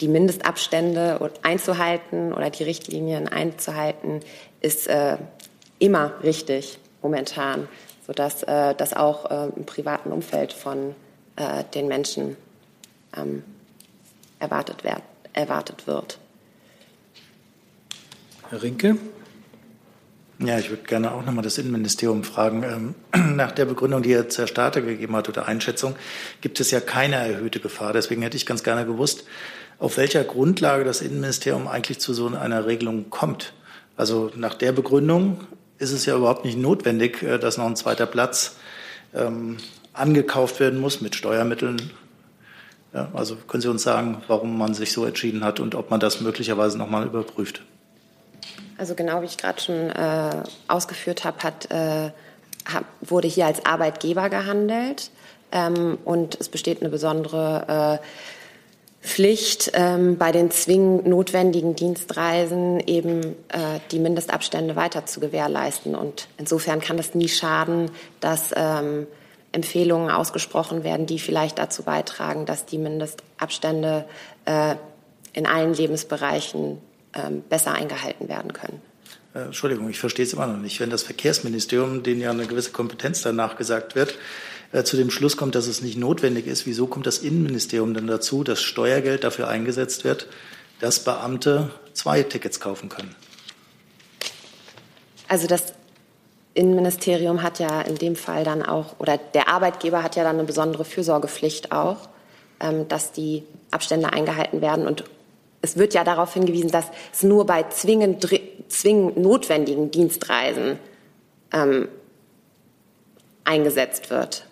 die Mindestabstände einzuhalten oder die Richtlinien einzuhalten, ist äh, immer richtig momentan sodass äh, das auch äh, im privaten Umfeld von äh, den Menschen ähm, erwartet, werd, erwartet wird. Herr Rinke? Ja, ich würde gerne auch nochmal das Innenministerium fragen. Ähm, nach der Begründung, die jetzt Herr Staate gegeben hat oder Einschätzung, gibt es ja keine erhöhte Gefahr. Deswegen hätte ich ganz gerne gewusst, auf welcher Grundlage das Innenministerium eigentlich zu so einer Regelung kommt. Also nach der Begründung ist es ja überhaupt nicht notwendig, äh, dass noch ein zweiter Platz ähm, angekauft werden muss mit Steuermitteln. Ja, also können Sie uns sagen, warum man sich so entschieden hat und ob man das möglicherweise noch mal überprüft? Also genau wie ich gerade schon äh, ausgeführt habe, hat, äh, hab, wurde hier als Arbeitgeber gehandelt ähm, und es besteht eine besondere äh, Pflicht, ähm, bei den zwingend notwendigen Dienstreisen eben äh, die Mindestabstände weiter zu gewährleisten. Und insofern kann es nie schaden, dass ähm, Empfehlungen ausgesprochen werden, die vielleicht dazu beitragen, dass die Mindestabstände äh, in allen Lebensbereichen ähm, besser eingehalten werden können. Äh, Entschuldigung, ich verstehe es immer noch nicht. Wenn das Verkehrsministerium, denen ja eine gewisse Kompetenz danach gesagt wird, äh, zu dem Schluss kommt, dass es nicht notwendig ist, wieso kommt das Innenministerium dann dazu, dass Steuergeld dafür eingesetzt wird, dass Beamte zwei Tickets kaufen können? Also das Innenministerium hat ja in dem Fall dann auch, oder der Arbeitgeber hat ja dann eine besondere Fürsorgepflicht auch, ähm, dass die Abstände eingehalten werden. Und es wird ja darauf hingewiesen, dass es nur bei zwingend, zwingend notwendigen Dienstreisen ähm, eingesetzt wird.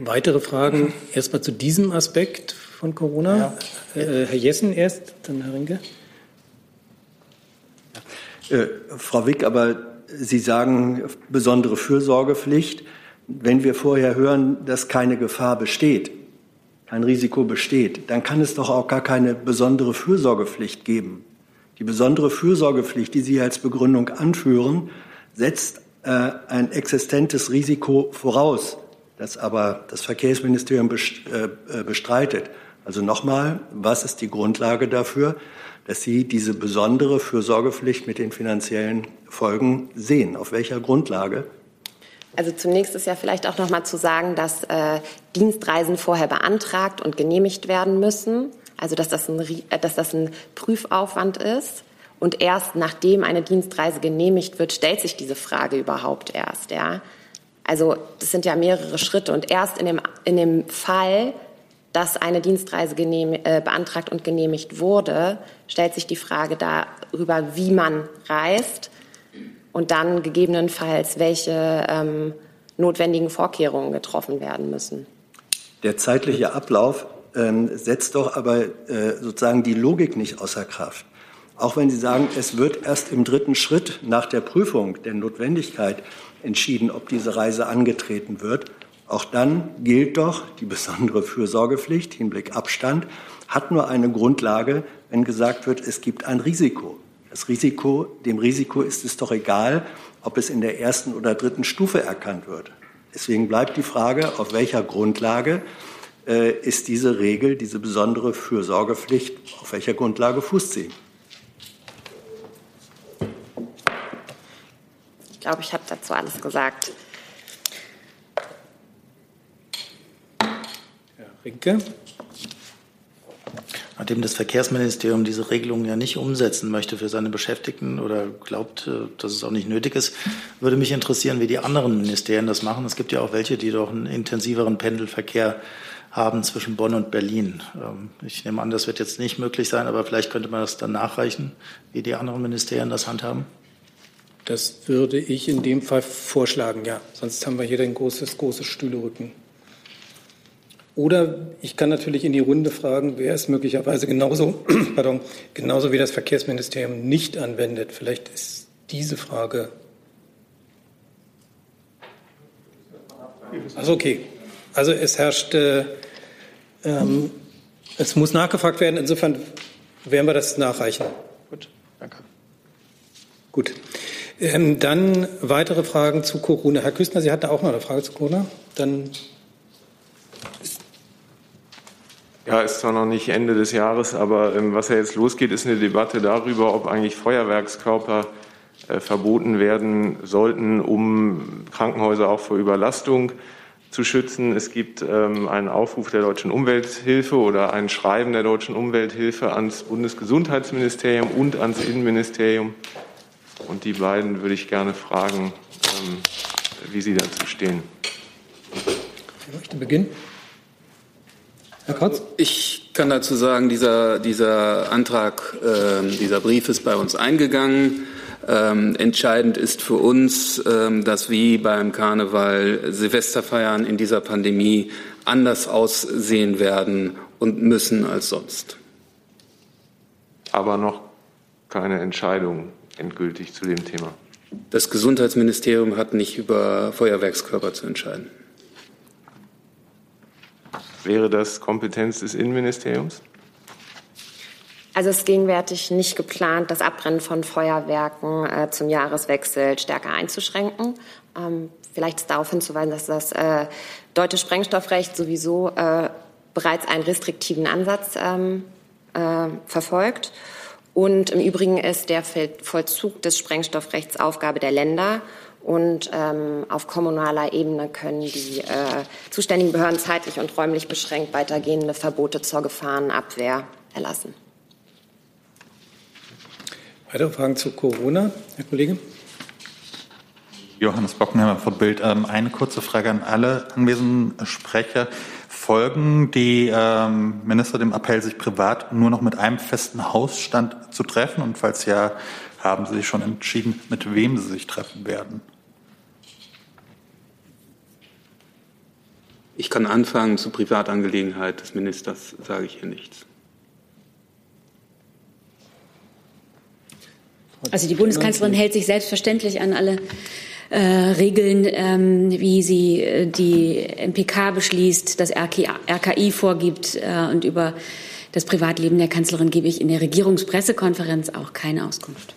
Weitere Fragen erstmal zu diesem Aspekt von Corona. Ja. Äh, Herr Jessen erst, dann Herr Rinke. Äh, Frau Wick, aber Sie sagen besondere Fürsorgepflicht. Wenn wir vorher hören, dass keine Gefahr besteht, kein Risiko besteht, dann kann es doch auch gar keine besondere Fürsorgepflicht geben. Die besondere Fürsorgepflicht, die Sie als Begründung anführen, setzt äh, ein existentes Risiko voraus, das aber das Verkehrsministerium äh, bestreitet. Also nochmal, was ist die Grundlage dafür, dass Sie diese besondere Fürsorgepflicht mit den finanziellen Folgen sehen? Auf welcher Grundlage? Also zunächst ist ja vielleicht auch noch mal zu sagen, dass äh, Dienstreisen vorher beantragt und genehmigt werden müssen. Also dass das, ein, äh, dass das ein Prüfaufwand ist. Und erst nachdem eine Dienstreise genehmigt wird, stellt sich diese Frage überhaupt erst. Ja? Also das sind ja mehrere Schritte. Und erst in dem, in dem Fall, dass eine Dienstreise genehm, äh, beantragt und genehmigt wurde, stellt sich die Frage darüber, wie man reist und dann gegebenenfalls welche ähm, notwendigen Vorkehrungen getroffen werden müssen. Der zeitliche Ablauf ähm, setzt doch aber äh, sozusagen die Logik nicht außer Kraft. Auch wenn Sie sagen, es wird erst im dritten Schritt nach der Prüfung der Notwendigkeit entschieden, ob diese Reise angetreten wird, auch dann gilt doch die besondere Fürsorgepflicht, Hinblick Abstand, hat nur eine Grundlage, wenn gesagt wird, es gibt ein Risiko. Das Risiko, dem Risiko ist es doch egal, ob es in der ersten oder dritten Stufe erkannt wird. Deswegen bleibt die Frage, auf welcher Grundlage äh, ist diese Regel, diese besondere Fürsorgepflicht, auf welcher Grundlage fußt sie? Glaube, ich habe dazu alles gesagt. Rinke. Nachdem das Verkehrsministerium diese Regelung ja nicht umsetzen möchte für seine Beschäftigten oder glaubt, äh, dass es auch nicht nötig ist, würde mich interessieren, wie die anderen Ministerien das machen. Es gibt ja auch welche, die doch einen intensiveren Pendelverkehr haben zwischen Bonn und Berlin. Ähm, ich nehme an, das wird jetzt nicht möglich sein, aber vielleicht könnte man das dann nachreichen, wie die anderen Ministerien das handhaben. Das würde ich in dem Fall vorschlagen, ja. Sonst haben wir hier ein großes, großes Stühlerücken. Oder ich kann natürlich in die Runde fragen, wer es möglicherweise genauso, pardon, genauso wie das Verkehrsministerium nicht anwendet. Vielleicht ist diese Frage. Also okay. Also es herrscht, äh, ähm, es muss nachgefragt werden. Insofern werden wir das nachreichen. Gut, danke. Gut. Ähm, dann weitere Fragen zu Corona. Herr Küstner, Sie hatten auch noch eine Frage zu Corona. Dann Ja, ist zwar noch nicht Ende des Jahres, aber ähm, was ja jetzt losgeht, ist eine Debatte darüber, ob eigentlich Feuerwerkskörper äh, verboten werden sollten, um Krankenhäuser auch vor Überlastung zu schützen. Es gibt ähm, einen Aufruf der Deutschen Umwelthilfe oder ein Schreiben der Deutschen Umwelthilfe ans Bundesgesundheitsministerium und ans Innenministerium. Und die beiden würde ich gerne fragen, ähm, wie sie dazu stehen. Wer möchte beginnen? Herr Kotz? Ich kann dazu sagen, dieser, dieser Antrag, äh, dieser Brief ist bei uns eingegangen. Ähm, entscheidend ist für uns, ähm, dass wie beim Karneval Silvesterfeiern in dieser Pandemie anders aussehen werden und müssen als sonst. Aber noch keine Entscheidung endgültig zu dem Thema. Das Gesundheitsministerium hat nicht über Feuerwerkskörper zu entscheiden. Wäre das Kompetenz des Innenministeriums? Also es ist gegenwärtig nicht geplant, das Abbrennen von Feuerwerken äh, zum Jahreswechsel stärker einzuschränken. Ähm, vielleicht ist darauf hinzuweisen, dass das äh, deutsche Sprengstoffrecht sowieso äh, bereits einen restriktiven Ansatz ähm, äh, verfolgt. Und im Übrigen ist der Vollzug des Sprengstoffrechts Aufgabe der Länder. Und ähm, auf kommunaler Ebene können die äh, zuständigen Behörden zeitlich und räumlich beschränkt weitergehende Verbote zur Gefahrenabwehr erlassen. Weitere Fragen zu Corona, Herr Kollege? Johannes Bockenheimer von Bild. Ähm, eine kurze Frage an alle anwesenden Sprecher. Folgen die ähm, Minister dem Appell, sich privat nur noch mit einem festen Hausstand zu treffen? Und falls ja, haben Sie sich schon entschieden, mit wem Sie sich treffen werden? Ich kann anfangen. Zur Privatangelegenheit des Ministers sage ich hier nichts. Also die Bundeskanzlerin hält sich selbstverständlich an alle äh, Regeln, ähm, wie sie äh, die MPK beschließt, das RKI, RKI vorgibt äh, und über das Privatleben der Kanzlerin gebe ich in der Regierungspressekonferenz auch keine Auskunft.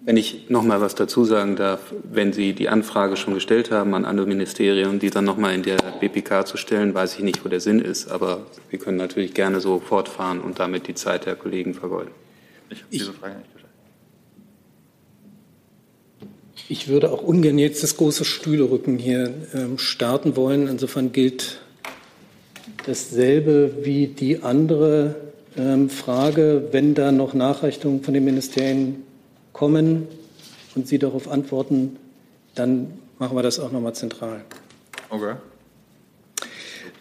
Wenn ich noch mal was dazu sagen darf, wenn Sie die Anfrage schon gestellt haben an andere Ministerien, die dann noch mal in der BPK zu stellen, weiß ich nicht, wo der Sinn ist. Aber wir können natürlich gerne so fortfahren und damit die Zeit der Kollegen vergeuden. Ich habe diese Frage nicht. Ich würde auch ungern jetzt das große Stühlerücken hier ähm, starten wollen. Insofern gilt dasselbe wie die andere ähm, Frage. Wenn da noch Nachrichtungen von den Ministerien kommen und Sie darauf antworten, dann machen wir das auch nochmal zentral. Okay.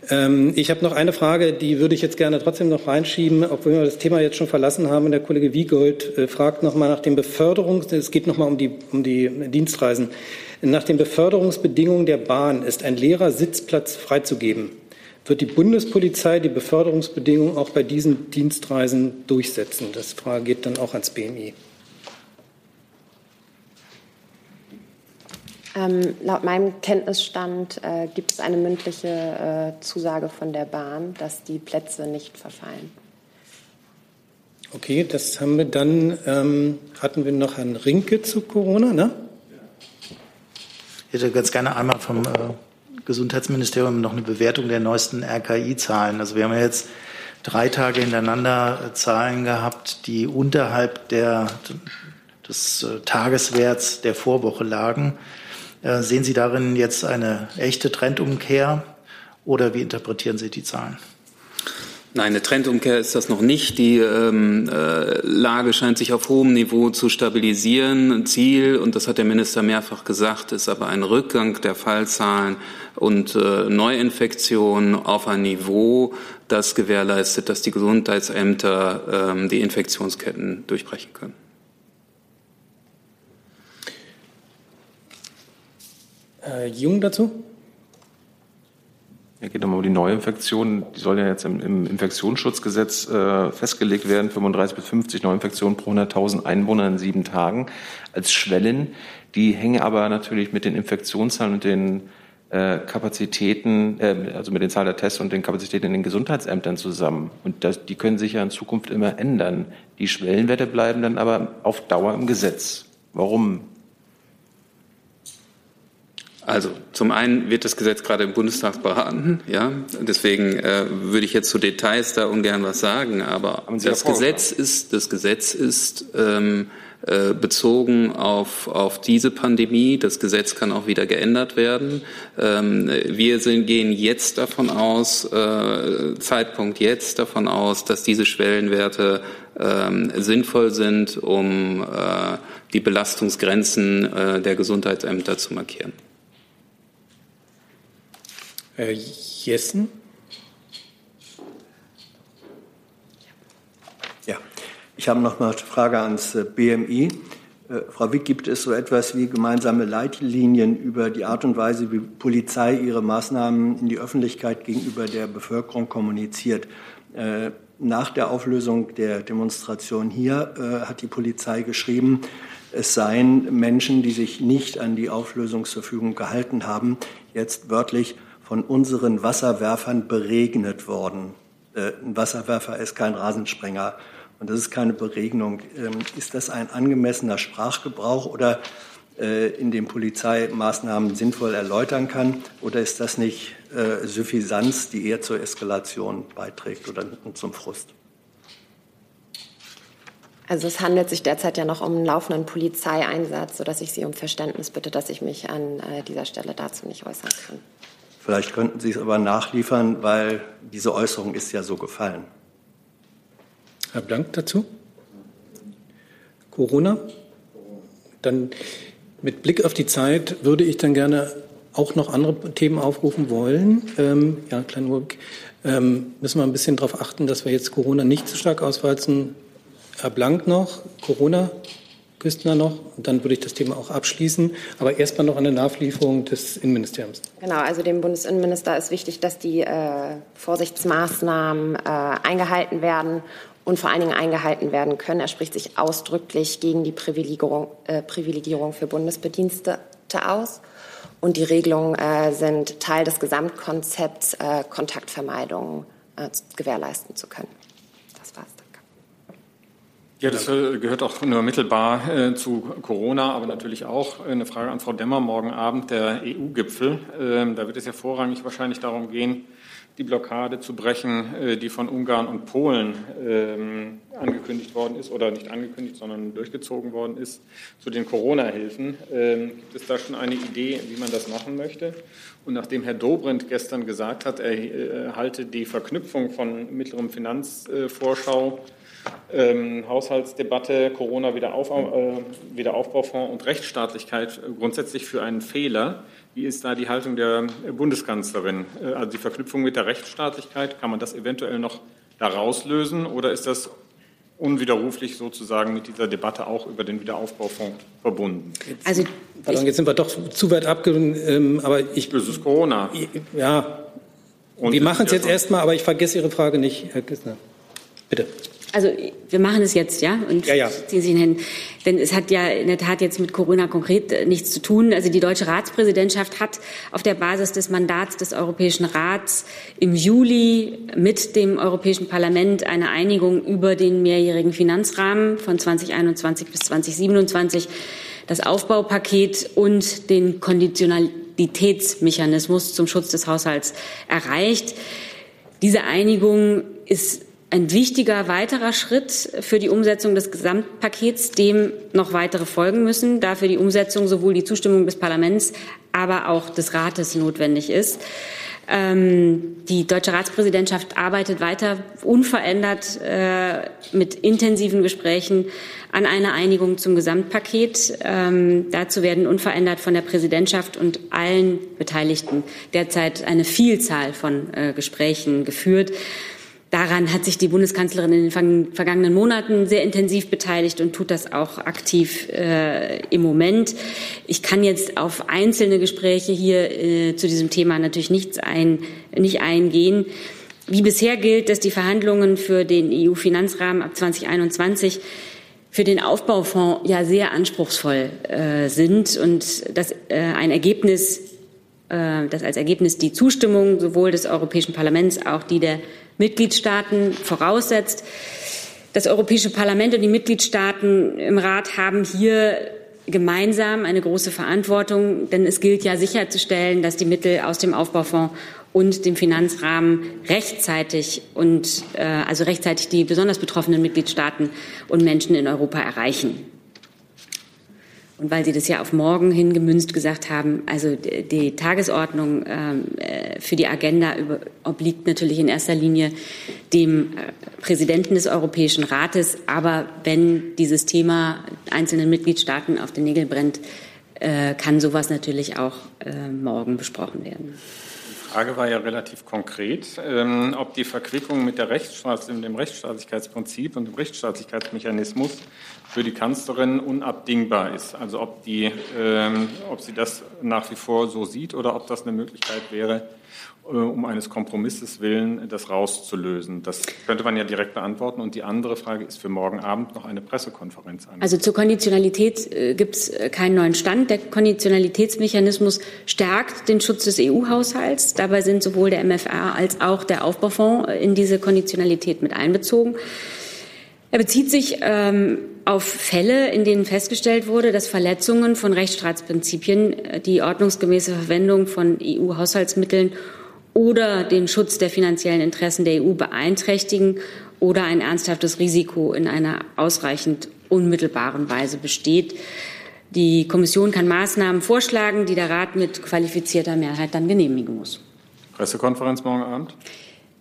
Ähm, ich habe noch eine Frage, die würde ich jetzt gerne trotzdem noch reinschieben, obwohl wir das Thema jetzt schon verlassen haben. Der Kollege Wiegold äh, fragt noch mal nach den Beförderungs, es geht noch mal um die, um die Dienstreisen. Nach den Beförderungsbedingungen der Bahn ist ein leerer Sitzplatz freizugeben. Wird die Bundespolizei die Beförderungsbedingungen auch bei diesen Dienstreisen durchsetzen? Das Frage geht dann auch ans BMI. Ähm, laut meinem Kenntnisstand äh, gibt es eine mündliche äh, Zusage von der Bahn, dass die Plätze nicht verfallen. Okay, das haben wir dann. Ähm, hatten wir noch Herrn Rinke zu Corona, ne? Ich hätte ganz gerne einmal vom äh, Gesundheitsministerium noch eine Bewertung der neuesten RKI-Zahlen. Also wir haben ja jetzt drei Tage hintereinander äh, Zahlen gehabt, die unterhalb der, des äh, Tageswerts der Vorwoche lagen. Äh, sehen Sie darin jetzt eine echte Trendumkehr oder wie interpretieren Sie die Zahlen? Nein, eine Trendumkehr ist das noch nicht. Die ähm, äh, Lage scheint sich auf hohem Niveau zu stabilisieren. Ziel, und das hat der Minister mehrfach gesagt, ist aber ein Rückgang der Fallzahlen und äh, Neuinfektionen auf ein Niveau, das gewährleistet, dass die Gesundheitsämter ähm, die Infektionsketten durchbrechen können. Äh, Jung dazu? Ja, geht nochmal um die Neuinfektionen. Die sollen ja jetzt im, im Infektionsschutzgesetz äh, festgelegt werden, 35 bis 50 Neuinfektionen pro 100.000 Einwohner in sieben Tagen als Schwellen. Die hängen aber natürlich mit den Infektionszahlen und den äh, Kapazitäten, äh, also mit den Zahlen der Tests und den Kapazitäten in den Gesundheitsämtern zusammen. Und das, die können sich ja in Zukunft immer ändern. Die Schwellenwerte bleiben dann aber auf Dauer im Gesetz. Warum Also zum einen wird das Gesetz gerade im Bundestag beraten, ja. Deswegen äh, würde ich jetzt zu Details da ungern was sagen. Aber das Gesetz ist, das Gesetz ist ähm, äh, bezogen auf, auf diese Pandemie. Das Gesetz kann auch wieder geändert werden. Ähm, wir sind, gehen jetzt davon aus, äh, Zeitpunkt jetzt davon aus, dass diese Schwellenwerte ähm, sinnvoll sind, um äh, die Belastungsgrenzen äh, der Gesundheitsämter zu markieren. Herr Jessen? Ja, ich habe noch mal eine Frage ans äh, BMI. Äh, Frau Wick, gibt es so etwas wie gemeinsame Leitlinien über die Art und Weise, wie Polizei ihre Maßnahmen in die Öffentlichkeit gegenüber der Bevölkerung kommuniziert? Äh, nach der Auflösung der Demonstration hier hat die Polizei geschrieben, es seien Menschen, die sich nicht an die Auflösungsverfügung gehalten haben, jetzt wörtlich von unseren Wasserwerfern beregnet worden. Äh, ein Wasserwerfer ist kein Rasensprenger und das ist keine Beregnung. Ähm, ist das ein angemessener Sprachgebrauch oder äh, in dem Polizei Maßnahmen sinnvoll erläutern kann? Oder ist das nicht äh, Suffisanz, die eher zur Eskalation beiträgt oder zum Frust? Also es handelt sich derzeit ja noch um einen laufenden Polizeieinsatz, sodass ich Sie um Verständnis bitte, dass ich mich an dieser Stelle dazu nicht äußern kann. Vielleicht könnten Sie es aber nachliefern, weil diese Äußerung ist ja so gefallen. Herr Blank dazu? Corona? Dann mit Blick auf die Zeit würde ich dann gerne auch noch andere Themen aufrufen wollen. Ähm, ja, Kleinburg, ähm, müssen wir ein bisschen darauf achten, dass wir jetzt Corona nicht zu stark auswalzen. Herr Blank noch, Corona, Küstner noch und dann würde ich das Thema auch abschließen. Aber erstmal noch eine Nachlieferung des Innenministeriums. Genau, also dem Bundesinnenminister ist wichtig, dass die äh, Vorsichtsmaßnahmen äh, eingehalten werden und vor allen Dingen eingehalten werden können. Er spricht sich ausdrücklich gegen die Privilegierung, äh, Privilegierung für Bundesbedienstete aus. Und die Regelungen äh, sind Teil des Gesamtkonzepts, äh, Kontaktvermeidung äh, gewährleisten zu können. Ja, das äh, gehört auch nur mittelbar äh, zu Corona, aber natürlich auch eine Frage an Frau Demmer morgen Abend, der EU-Gipfel. Ähm, da wird es ja vorrangig wahrscheinlich darum gehen, die Blockade zu brechen, äh, die von Ungarn und Polen ähm, angekündigt worden ist oder nicht angekündigt, sondern durchgezogen worden ist zu den Corona-Hilfen. Ähm, gibt es da schon eine Idee, wie man das machen möchte? Und nachdem Herr Dobrindt gestern gesagt hat, er äh, halte die Verknüpfung von mittlerem Finanzvorschau ähm, Haushaltsdebatte, Corona Wiederauf, äh, Wiederaufbaufonds und Rechtsstaatlichkeit grundsätzlich für einen Fehler. Wie ist da die Haltung der Bundeskanzlerin? Äh, also die Verknüpfung mit der Rechtsstaatlichkeit, kann man das eventuell noch daraus lösen oder ist das unwiderruflich sozusagen mit dieser Debatte auch über den Wiederaufbaufonds verbunden? Also Pardon, jetzt sind wir doch zu weit abgegangen, ähm, aber ich. Das ist Corona. Ja. Und wir machen es jetzt erstmal, aber ich vergesse Ihre Frage nicht, Herr Kissner. Bitte. Also wir machen es jetzt, ja, und ja, ja. ziehen Sie ihn hin. Denn es hat ja in der Tat jetzt mit Corona konkret äh, nichts zu tun. Also die deutsche Ratspräsidentschaft hat auf der Basis des Mandats des Europäischen Rats im Juli mit dem Europäischen Parlament eine Einigung über den mehrjährigen Finanzrahmen von 2021 bis 2027, das Aufbaupaket und den Konditionalitätsmechanismus zum Schutz des Haushalts erreicht. Diese Einigung ist ein wichtiger weiterer Schritt für die Umsetzung des Gesamtpakets, dem noch weitere folgen müssen, da für die Umsetzung sowohl die Zustimmung des Parlaments, aber auch des Rates notwendig ist. Ähm, die deutsche Ratspräsidentschaft arbeitet weiter unverändert äh, mit intensiven Gesprächen an einer Einigung zum Gesamtpaket. Ähm, dazu werden unverändert von der Präsidentschaft und allen Beteiligten derzeit eine Vielzahl von äh, Gesprächen geführt. Daran hat sich die Bundeskanzlerin in den vergangenen Monaten sehr intensiv beteiligt und tut das auch aktiv äh, im Moment. Ich kann jetzt auf einzelne Gespräche hier äh, zu diesem Thema natürlich nichts ein, nicht eingehen. Wie bisher gilt, dass die Verhandlungen für den EU-Finanzrahmen ab 2021 für den Aufbaufonds ja sehr anspruchsvoll äh, sind und dass äh, ein Ergebnis, äh, dass als Ergebnis die Zustimmung sowohl des Europäischen Parlaments, auch die der Mitgliedstaaten voraussetzt. Das Europäische Parlament und die Mitgliedstaaten im Rat haben hier gemeinsam eine große Verantwortung, denn es gilt ja sicherzustellen, dass die Mittel aus dem Aufbaufonds und dem Finanzrahmen rechtzeitig und äh, also rechtzeitig die besonders betroffenen Mitgliedstaaten und Menschen in Europa erreichen. Und weil Sie das ja auf morgen hingemünzt gesagt haben, also die Tagesordnung ähm, äh, für die Agenda obliegt natürlich in erster Linie dem äh, Präsidenten des Europäischen Rates. Aber wenn dieses Thema einzelnen Mitgliedstaaten auf den Nägeln brennt, äh, kann sowas natürlich auch morgen besprochen werden. Die Frage war ja relativ konkret, ähm, ob die Verquickung mit, der Rechtsstaats dem Rechtsstaatlichkeitsprinzip und dem Rechtsstaatlichkeitsmechanismus für die Kanzlerin unabdingbar ist. Also ob, die, ähm, ob sie das nach wie vor so sieht oder ob das eine Möglichkeit wäre, um eines Kompromisses willen, das rauszulösen. Das könnte man ja direkt beantworten. Und die andere Frage ist für morgen Abend noch eine Pressekonferenz an. Also zur Konditionalität äh, gibt es äh, keinen neuen Stand. Der Konditionalitätsmechanismus stärkt den Schutz des EU-Haushalts. Dabei sind sowohl der MFR als auch der Aufbaufonds in diese Konditionalität mit einbezogen. Er bezieht sich ähm, auf Fälle, in denen festgestellt wurde, dass Verletzungen von Rechtsstaatsprinzipien äh, die ordnungsgemäße Verwendung von EU-Haushaltsmitteln oder den Schutz der finanziellen Interessen der EU beeinträchtigen oder ein ernsthaftes Risiko in einer ausreichend unmittelbaren Weise besteht. Die Kommission kann Maßnahmen vorschlagen, die der Rat mit qualifizierter Mehrheit dann genehmigen muss. Pressekonferenz morgen Abend?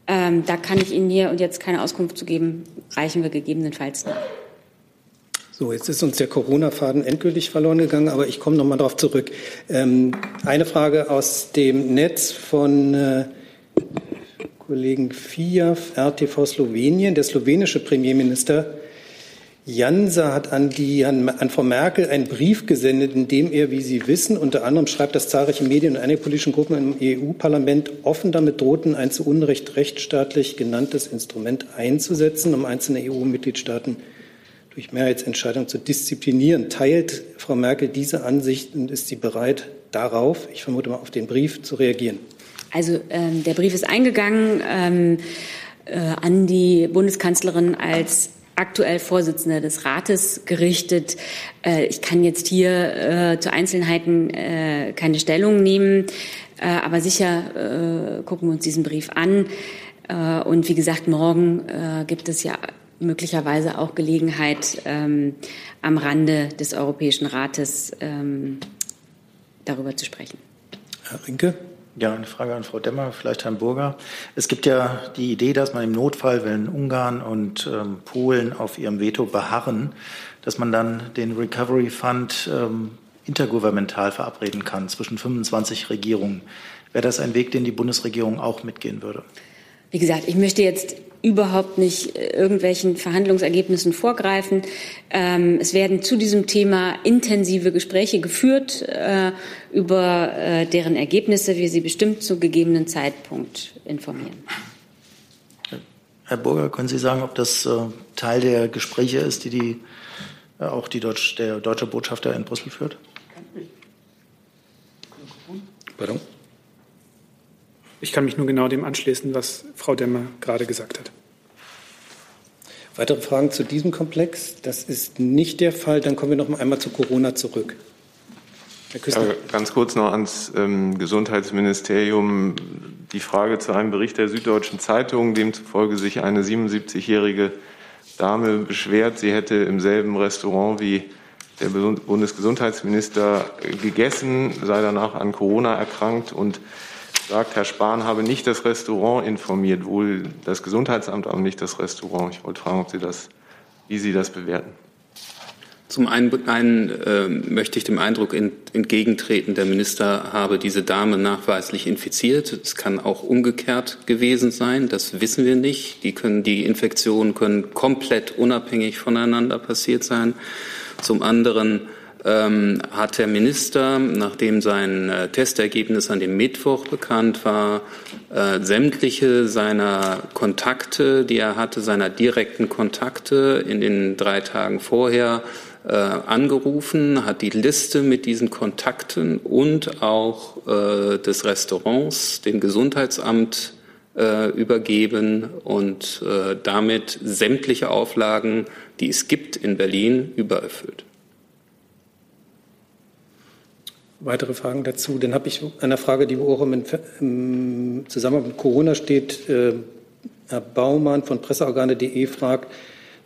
Ähm, da kann ich Ihnen hier und jetzt keine Auskunft zu geben. Reichen wir gegebenenfalls nach. So, jetzt ist uns der Corona-Faden endgültig verloren gegangen, aber ich komme noch mal darauf zurück. Ähm, eine Frage aus dem Netz von äh, Kollegen Fijav, RTV Slowenien. Der slowenische Premierminister Jansa hat an, die, an, an Frau Merkel einen Brief gesendet, in dem er, wie Sie wissen, unter anderem schreibt, dass zahlreiche Medien und einige politischen Gruppen im EU-Parlament offen damit drohten, ein zu Unrecht rechtsstaatlich genanntes Instrument einzusetzen, um einzelne EU-Mitgliedstaaten durch Mehrheitsentscheidung zu disziplinieren. Teilt Frau Merkel diese Ansicht und ist sie bereit, darauf, ich vermute mal auf den Brief, zu reagieren? Also ähm, der Brief ist eingegangen ähm, äh, an die Bundeskanzlerin als aktuell Vorsitzende des Rates gerichtet. Äh, ich kann jetzt hier äh, zu Einzelheiten äh, keine Stellung nehmen, aber sicher gucken wir uns diesen Brief an. Und wie gesagt, morgen gibt es ja möglicherweise auch Gelegenheit, ähm, am Rande des Europäischen Rates ähm, darüber zu sprechen. Herr Rinke? Ja, eine Frage an Frau Demmer, vielleicht Herrn Burger. Es gibt ja die Idee, dass man im Notfall, wenn Ungarn und ähm, Polen auf ihrem Veto beharren, dass man dann den Recovery Fund ähm, intergouvernemental verabreden kann zwischen 25 Regierungen. Wäre das ein Weg, den die Bundesregierung auch mitgehen würde? Wie gesagt, ich möchte jetzt überhaupt nicht äh, irgendwelchen Verhandlungsergebnissen vorgreifen. Ähm, es werden zu diesem Thema intensive Gespräche geführt äh, über äh, deren Ergebnisse, wir Sie bestimmt zu gegebenen Zeitpunkt informieren. Herr Burger, können Sie sagen, ob das Teil der Gespräche ist, die, die auch die Deutsch, der deutsche Botschafter in Brüssel führt? Pardon? Ich kann mich nur genau dem anschließen, was Frau Demmer gerade gesagt hat. Weitere Fragen zu diesem Komplex? Das ist nicht der Fall. Dann kommen wir noch einmal zu Corona zurück. Herr Küster. Ja, ganz kurz noch ans ähm, Gesundheitsministerium. Die Frage zu einem Bericht der Süddeutschen Zeitung, demzufolge sich eine 77-jährige Dame beschwert, sie hätte im selben Restaurant wie der Bundesgesundheitsminister gegessen, sei danach an Corona erkrankt und sagt, Herr Spahn habe nicht das Restaurant informiert, wohl das Gesundheitsamt, aber nicht das Restaurant. Ich wollte fragen, ob Sie das, wie Sie das bewerten. Zum einen, einen äh, möchte ich dem Eindruck ent, entgegentreten, der Minister habe diese Dame nachweislich infiziert. Es kann auch umgekehrt gewesen sein, das wissen wir nicht. Die, können, die Infektionen können komplett unabhängig voneinander passiert sein. Zum anderen ähm, hat der Minister, nachdem sein äh, Testergebnis an dem Mittwoch bekannt war, äh, sämtliche seiner Kontakte, die er hatte, seiner direkten Kontakte in den drei Tagen vorher äh, angerufen, hat die Liste mit diesen Kontakten und auch äh, des Restaurants dem Gesundheitsamt äh, übergeben und äh, damit sämtliche Auflagen, die es gibt in Berlin, übererfüllt. Weitere Fragen dazu? Dann habe ich eine Frage, die auch im Zusammenhang mit Corona steht. Äh, Herr Baumann von presseorgane.de fragt,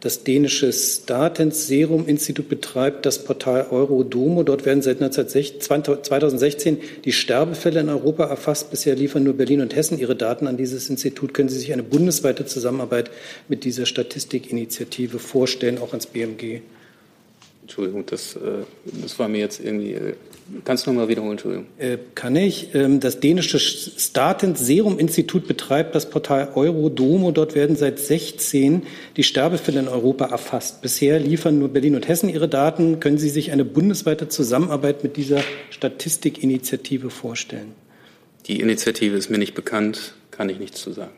das dänische Statens Serum Institut betreibt das Portal Eurodomo. Dort werden seit 2016 die Sterbefälle in Europa erfasst. Bisher liefern nur Berlin und Hessen ihre Daten an dieses Institut. Können Sie sich eine bundesweite Zusammenarbeit mit dieser Statistikinitiative vorstellen, auch ans BMG? Entschuldigung, das, äh, das war mir jetzt irgendwie. Äh, kannst du nochmal wiederholen, Entschuldigung? Äh, kann ich. Ähm, das dänische Statens Serum Institut betreibt das Portal Eurodomo. Dort werden seit 16 die Sterbefälle in Europa erfasst. Bisher liefern nur Berlin und Hessen ihre Daten. Können Sie sich eine bundesweite Zusammenarbeit mit dieser Statistikinitiative vorstellen? Die Initiative ist mir nicht bekannt, kann ich nichts zu sagen.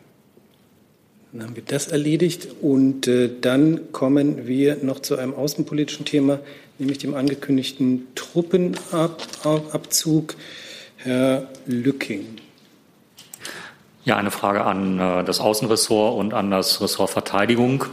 Dann haben wir das erledigt und äh, dann kommen wir noch zu einem außenpolitischen Thema, nämlich dem angekündigten Truppenabzug. Herr Lücking. Ja, eine Frage an äh, das Außenressort und an das Ressort Verteidigung.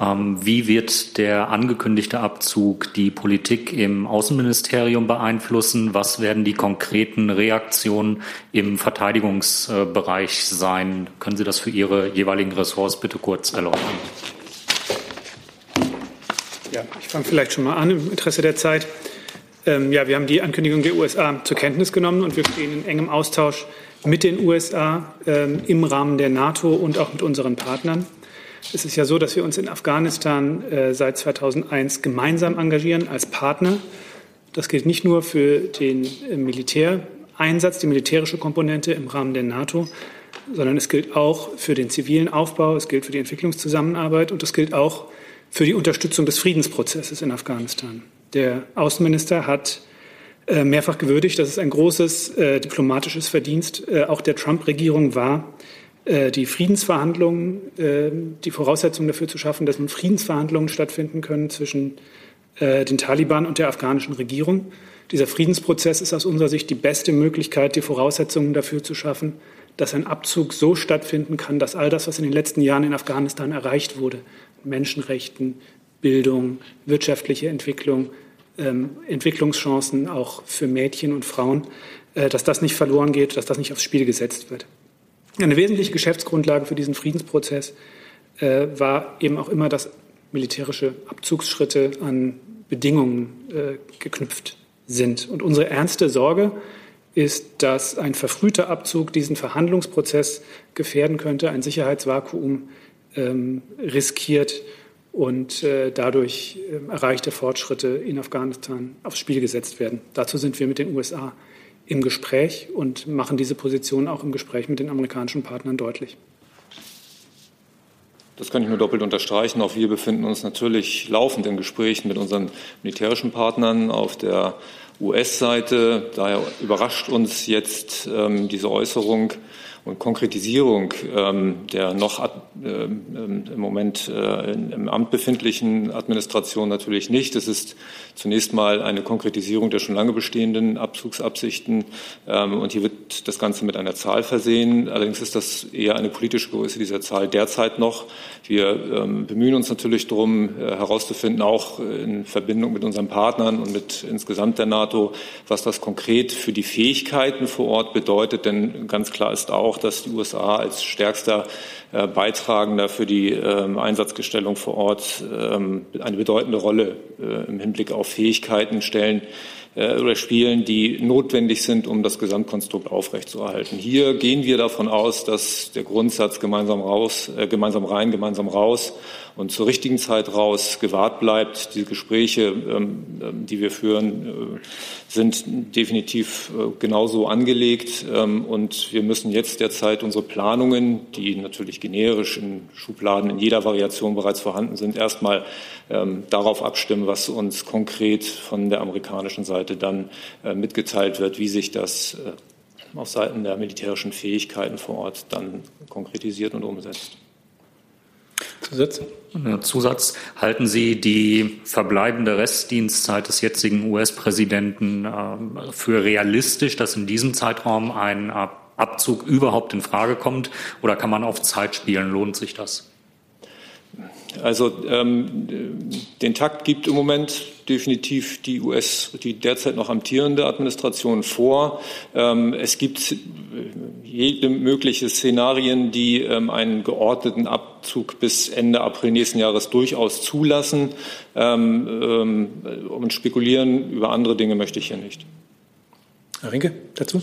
Ähm, wie wird der angekündigte Abzug die Politik im Außenministerium beeinflussen? Was werden die konkreten Reaktionen im Verteidigungsbereich sein? Können Sie das für Ihre jeweiligen Ressorts bitte kurz erläutern? Ja, ich fange vielleicht schon mal an im Interesse der Zeit. Ähm, ja, wir haben die Ankündigung der USA zur Kenntnis genommen und wir stehen in engem Austausch mit den USA ähm, im Rahmen der NATO und auch mit unseren Partnern. Es ist ja so, dass wir uns in Afghanistan äh, seit 2001 gemeinsam engagieren als Partner. Das gilt nicht nur für den äh, Militäreinsatz, die militärische Komponente im Rahmen der NATO, sondern es gilt auch für den zivilen Aufbau, es gilt für die Entwicklungszusammenarbeit und es gilt auch für die Unterstützung des Friedensprozesses in Afghanistan. Der Außenminister hat äh, mehrfach gewürdigt, dass es ein großes äh, diplomatisches Verdienst äh, auch der Trump-Regierung war, die Friedensverhandlungen, äh, die Voraussetzungen dafür zu schaffen, dass nun Friedensverhandlungen stattfinden können zwischen äh, den Taliban und der afghanischen Regierung. Dieser Friedensprozess ist aus unserer Sicht die beste Möglichkeit, die Voraussetzungen dafür zu schaffen, dass ein Abzug so stattfinden kann, dass all das, was in den letzten Jahren in Afghanistan erreicht wurde, Menschenrechten, Bildung, wirtschaftliche Entwicklung, ähm, Entwicklungschancen auch für Mädchen und Frauen, äh, dass das nicht verloren geht, dass das nicht aufs Spiel gesetzt wird. Eine wesentliche Geschäftsgrundlage für diesen Friedensprozess äh, war eben auch immer, dass militärische Abzugsschritte an Bedingungen äh, geknüpft sind. Und unsere ernste Sorge ist, dass ein verfrühter Abzug diesen Verhandlungsprozess gefährden könnte, ein Sicherheitsvakuum ähm, riskiert und äh, dadurch äh, erreichte Fortschritte in Afghanistan aufs Spiel gesetzt werden. Dazu sind wir mit den USA im Gespräch und machen diese Position auch im Gespräch mit den amerikanischen Partnern deutlich. Das kann ich nur doppelt unterstreichen. Auch wir befinden uns natürlich laufend in Gesprächen mit unseren militärischen Partnern auf der US-Seite. Daher überrascht uns jetzt ähm, diese Äußerung und Konkretisierung ähm, der noch äh, im Moment äh, im Amt befindlichen Administration natürlich nicht. Es ist zunächst mal eine Konkretisierung der schon lange bestehenden Abzugsabsichten ähm, und hier wird das Ganze mit einer Zahl versehen. Allerdings ist das eher eine politische Größe dieser Zahl derzeit noch. Wir ähm, bemühen uns natürlich darum, äh, herauszufinden, auch in Verbindung mit unseren Partnern und mit insgesamt der NATO, was das konkret für die Fähigkeiten vor Ort bedeutet. Denn ganz klar ist auch, auch, dass die USA als stärkster äh, Beitragender für die ähm, Einsatzgestellung vor Ort ähm, eine bedeutende Rolle äh, im Hinblick auf Fähigkeiten stellen äh, oder spielen, die notwendig sind, um das Gesamtkonstrukt aufrechtzuerhalten. Hier gehen wir davon aus, dass der Grundsatz gemeinsam raus, gemeinsam rein, gemeinsam raus und zur richtigen Zeit raus gewahrt bleibt. Die Gespräche, ähm, ähm die wir führen, äh, sind definitiv äh, genauso angelegt. Ähm, und wir müssen jetzt derzeit unsere Planungen, die natürlich generisch in Schubladen in jeder Variation bereits vorhanden sind, erstmal darauf abstimmen, was uns konkret von der amerikanischen Seite dann äh, mitgeteilt wird, wie sich das auf Seiten der militärischen Fähigkeiten vor Ort dann konkretisiert und umsetzt. Zusatz? Zusatz. Halten Sie die verbleibende Restdienstzeit des jetzigen US-Präsidenten äh, für realistisch, dass in diesem Zeitraum ein Abzug überhaupt in Frage kommt? Oder kann man auf Zeit spielen? Lohnt sich das? Also ähm, den Takt gibt im Moment definitiv die US, die derzeit noch amtierende Administration vor. Ähm, es gibt jede mögliche Szenarien, die ähm, einen geordneten Abzug bis Ende April nächsten Jahres durchaus zulassen. Ähm, ähm, und spekulieren über andere Dinge möchte ich hier nicht. Herr Rinke, dazu?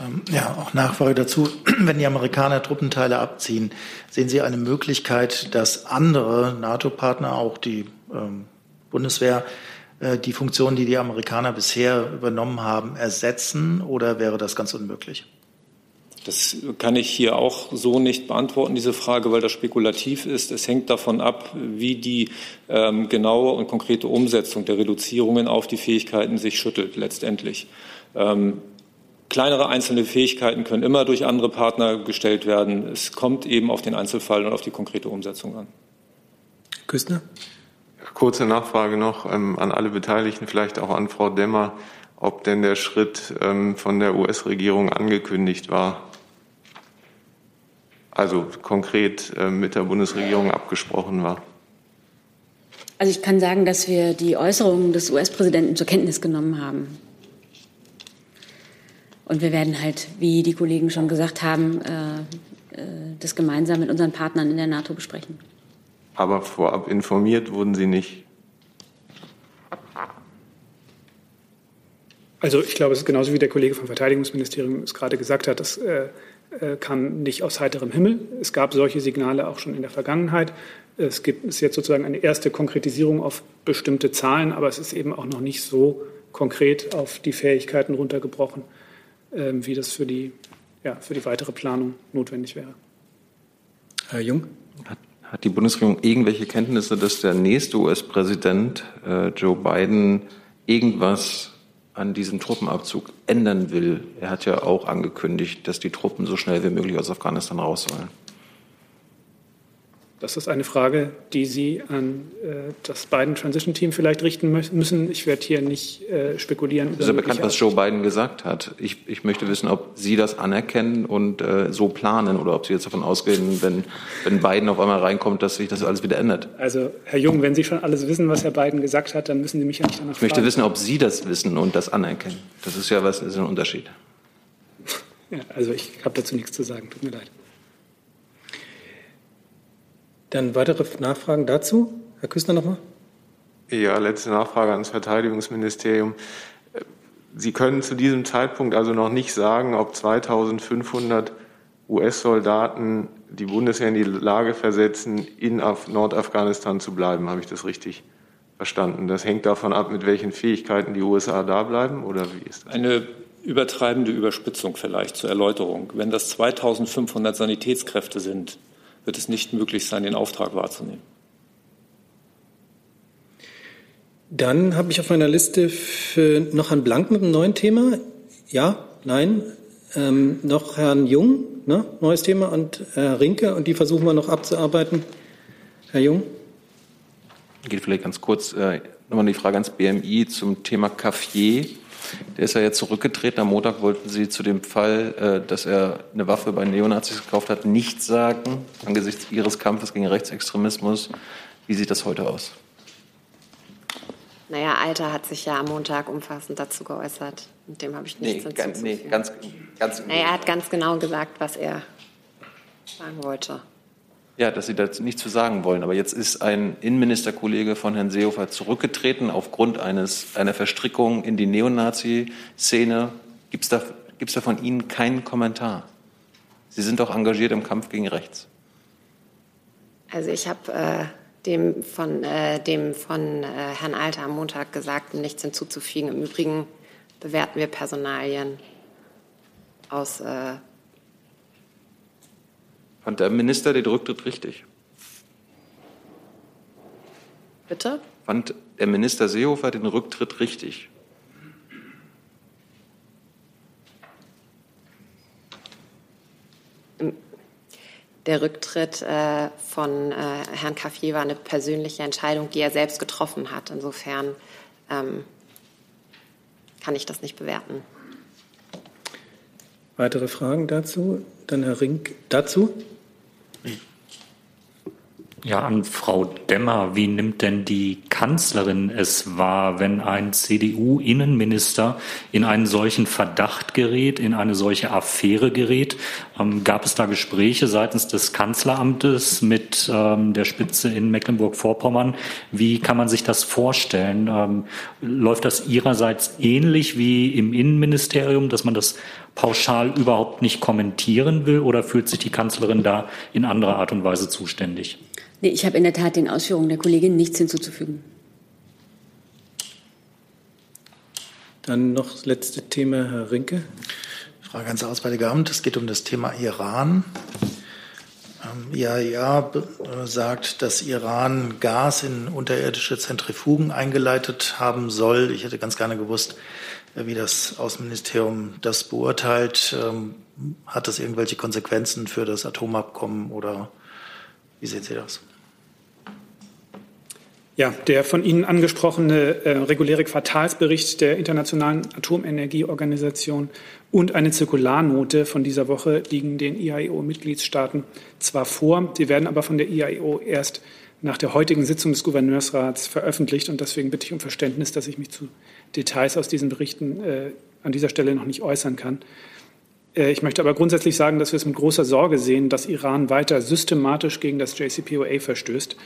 Ähm, ja, auch Nachfrage dazu. Wenn die Amerikaner Truppenteile abziehen, sehen Sie eine Möglichkeit, dass andere NATO-Partner, auch die ähm, Bundeswehr, äh, die Funktion, die die Amerikaner bisher übernommen haben, ersetzen? Oder wäre das ganz unmöglich? Das kann ich hier auch so nicht beantworten, diese Frage, weil das spekulativ ist. Es hängt davon ab, wie die ähm, genaue und konkrete Umsetzung der Reduzierungen auf die Fähigkeiten sich schüttelt letztendlich. Ähm, Kleinere einzelne Fähigkeiten können immer durch andere Partner gestellt werden. Es kommt eben auf den Einzelfall und auf die konkrete Umsetzung an. Küstner? Kurze Nachfrage noch ähm, an alle Beteiligten, vielleicht auch an Frau Demmer, ob denn der Schritt ähm, von der US-Regierung angekündigt war. Also konkret äh, mit der Bundesregierung abgesprochen war. Also ich kann sagen, dass wir die Äußerungen des US-Präsidenten zur Kenntnis genommen haben. Und wir werden halt, wie die Kollegen schon gesagt haben, äh, äh, das gemeinsam mit unseren Partnern in der NATO besprechen. Aber vorab informiert wurden Sie nicht? Also ich glaube, es ist genauso wie der Kollege vom Verteidigungsministerium es gerade gesagt hat, das äh, äh, kam nicht aus heiterem Himmel. Es gab solche Signale auch schon in der Vergangenheit. Es gibt es jetzt sozusagen eine erste Konkretisierung auf bestimmte Zahlen, aber es ist eben auch noch nicht so konkret auf die Fähigkeiten runtergebrochen, wie das für die, ja, für die weitere Planung notwendig wäre. Herr Jung? Hat, hat die Bundesregierung irgendwelche Kenntnisse, dass der nächste US-Präsident äh, Joe Biden irgendwas an diesem Truppenabzug ändern will? Er hat ja auch angekündigt, dass die Truppen so schnell wie möglich aus Afghanistan raus sollen. Das ist eine Frage, die Sie an äh, das Biden Transition Team vielleicht richten müssen. Ich werde hier nicht äh, spekulieren. Es ist ja bekannt, was Joe Biden gesagt hat. Ich, ich möchte wissen, ob Sie das anerkennen und äh, so planen oder ob Sie jetzt davon ausgehen, wenn, wenn Biden auf einmal reinkommt, dass sich das alles wieder ändert. Also, Herr Jung, wenn Sie schon alles wissen, was Herr Biden gesagt hat, dann müssen Sie mich ja nicht danach Ich möchte wissen, ob Sie das wissen und das anerkennen. Das ist ja was, ist ein Unterschied. Ja, also ich habe dazu nichts zu sagen. Tut mir leid. Dann weitere Nachfragen dazu? Herr Küstner nochmal? Ja, letzte Nachfrage ans Verteidigungsministerium. Sie können zu diesem Zeitpunkt also noch nicht sagen, ob 2500 US-Soldaten die Bundeswehr in die Lage versetzen, in Nordafghanistan zu bleiben. Habe ich das richtig verstanden? Das hängt davon ab, mit welchen Fähigkeiten die USA da bleiben oder wie ist das? Eine übertreibende Überspitzung vielleicht zur Erläuterung. Wenn das 2500 Sanitätskräfte sind, wird es nicht möglich sein, den Auftrag wahrzunehmen. Dann habe ich auf meiner Liste für noch Herrn Blank mit einem neuen Thema. Ja, nein. Ähm, noch Herrn Jung, ne? neues Thema, und Herr Rinke, und die versuchen wir noch abzuarbeiten. Herr Jung? Geht vielleicht ganz kurz äh, nochmal die Frage ans BMI zum Thema Caffier. Der ist ja jetzt zurückgetreten. Am Montag wollten Sie zu dem Fall, äh, dass er eine Waffe bei Neonazis gekauft hat, nichts sagen, angesichts Ihres Kampfes gegen Rechtsextremismus. Wie sieht das heute aus? Naja, Alter hat sich ja am Montag umfassend dazu geäußert. Mit dem habe ich nichts nee, ganz, nee, ganz, ganz naja, Er hat ganz genau gesagt, was er sagen wollte. Ja, dass Sie dazu nichts zu sagen wollen. Aber jetzt ist ein Innenministerkollege von Herrn Seehofer zurückgetreten aufgrund eines, einer Verstrickung in die Neonazi-Szene. Gibt es da, gibt's da von Ihnen keinen Kommentar? Sie sind doch engagiert im Kampf gegen rechts. Also ich habe äh, dem von, äh, dem von äh, Herrn Alter am Montag gesagt, nichts hinzuzufügen. Im Übrigen bewerten wir Personalien aus äh, Fand der Minister den Rücktritt richtig? Bitte? Fand der Minister Seehofer den Rücktritt richtig? Der Rücktritt äh, von äh, Herrn Caffier war eine persönliche Entscheidung, die er selbst getroffen hat. Insofern ähm, kann ich das nicht bewerten. Weitere Fragen dazu? Dann Herr Rink dazu. Ja, an Frau Demmer, wie nimmt denn die Kanzlerin es wahr, wenn ein CDU-Innenminister in einen solchen Verdacht gerät, in eine solche Affäre gerät? Ähm, gab es da Gespräche seitens des Kanzleramtes mit ähm, der Spitze in Mecklenburg-Vorpommern? Wie kann man sich das vorstellen? Ähm, läuft das Ihrerseits ähnlich wie im Innenministerium, dass man das pauschal überhaupt nicht kommentieren will oder fühlt sich die Kanzlerin da in anderer Art und Weise zuständig? Nee, ich habe in der Tat den Ausführungen der Kollegin nichts hinzuzufügen. Dann noch das letzte Thema, Herr Rinke. Frage ans Auswärtige Amt. Es geht um das Thema Iran. Ähm, IAEA äh, sagt, dass Iran Gas in unterirdische Zentrifugen eingeleitet haben soll. Ich hätte ganz gerne gewusst, wie das Außenministerium das beurteilt. Ähm, hat das irgendwelche Konsequenzen für das Atomabkommen oder wie sehen Sie das? Ja, der von Ihnen angesprochene äh, reguläre Quartalsbericht der Internationalen Atomenergieorganisation und eine Zirkularnote von dieser Woche liegen den IAEO-Mitgliedstaaten zwar vor, sie werden aber von der IAEO erst nach der heutigen Sitzung des Gouverneursrats veröffentlicht. Und deswegen bitte ich um Verständnis, dass ich mich zu Details aus diesen Berichten äh, an dieser Stelle noch nicht äußern kann. Äh, ich möchte aber grundsätzlich sagen, dass wir es mit großer Sorge sehen, dass Iran weiter systematisch gegen das JCPOA verstößt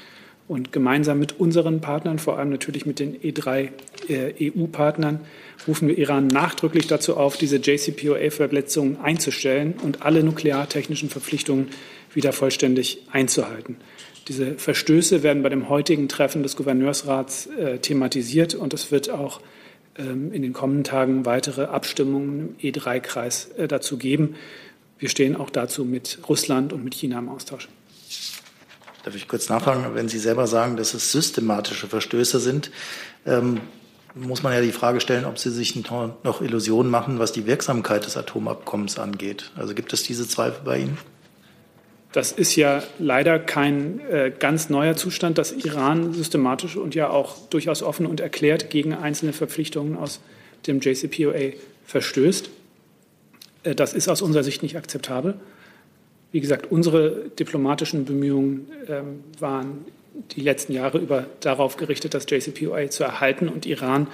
und gemeinsam mit unseren Partnern, vor allem natürlich mit den E3 äh, EU-Partnern, rufen wir Iran nachdrücklich dazu auf, diese JCPOA-Verletzungen einzustellen und alle nukleartechnischen Verpflichtungen wieder vollständig einzuhalten. Diese Verstöße werden bei dem heutigen Treffen des Gouverneursrats äh, thematisiert und es wird auch in den kommenden Tagen weitere Abstimmungen im E3-Kreis äh, dazu geben. Wir stehen auch dazu mit Russland und mit China im Austausch. Darf ich kurz nachfragen, wenn Sie selber sagen, dass es systematische Verstöße sind, ähm, muss man ja die Frage stellen, ob Sie sich noch Illusionen machen, was die Wirksamkeit des Atomabkommens angeht. Also gibt es diese Zweifel bei Ihnen? Das ist ja leider kein äh, ganz neuer Zustand, dass Iran systematisch und ja auch durchaus offen und erklärt gegen einzelne Verpflichtungen aus dem JCPOA verstößt. Äh, das ist aus unserer Sicht nicht akzeptabel. Wie gesagt, unsere diplomatischen Bemühungen ähm, waren die letzten Jahre über darauf gerichtet, das JCPOA zu erhalten und Iran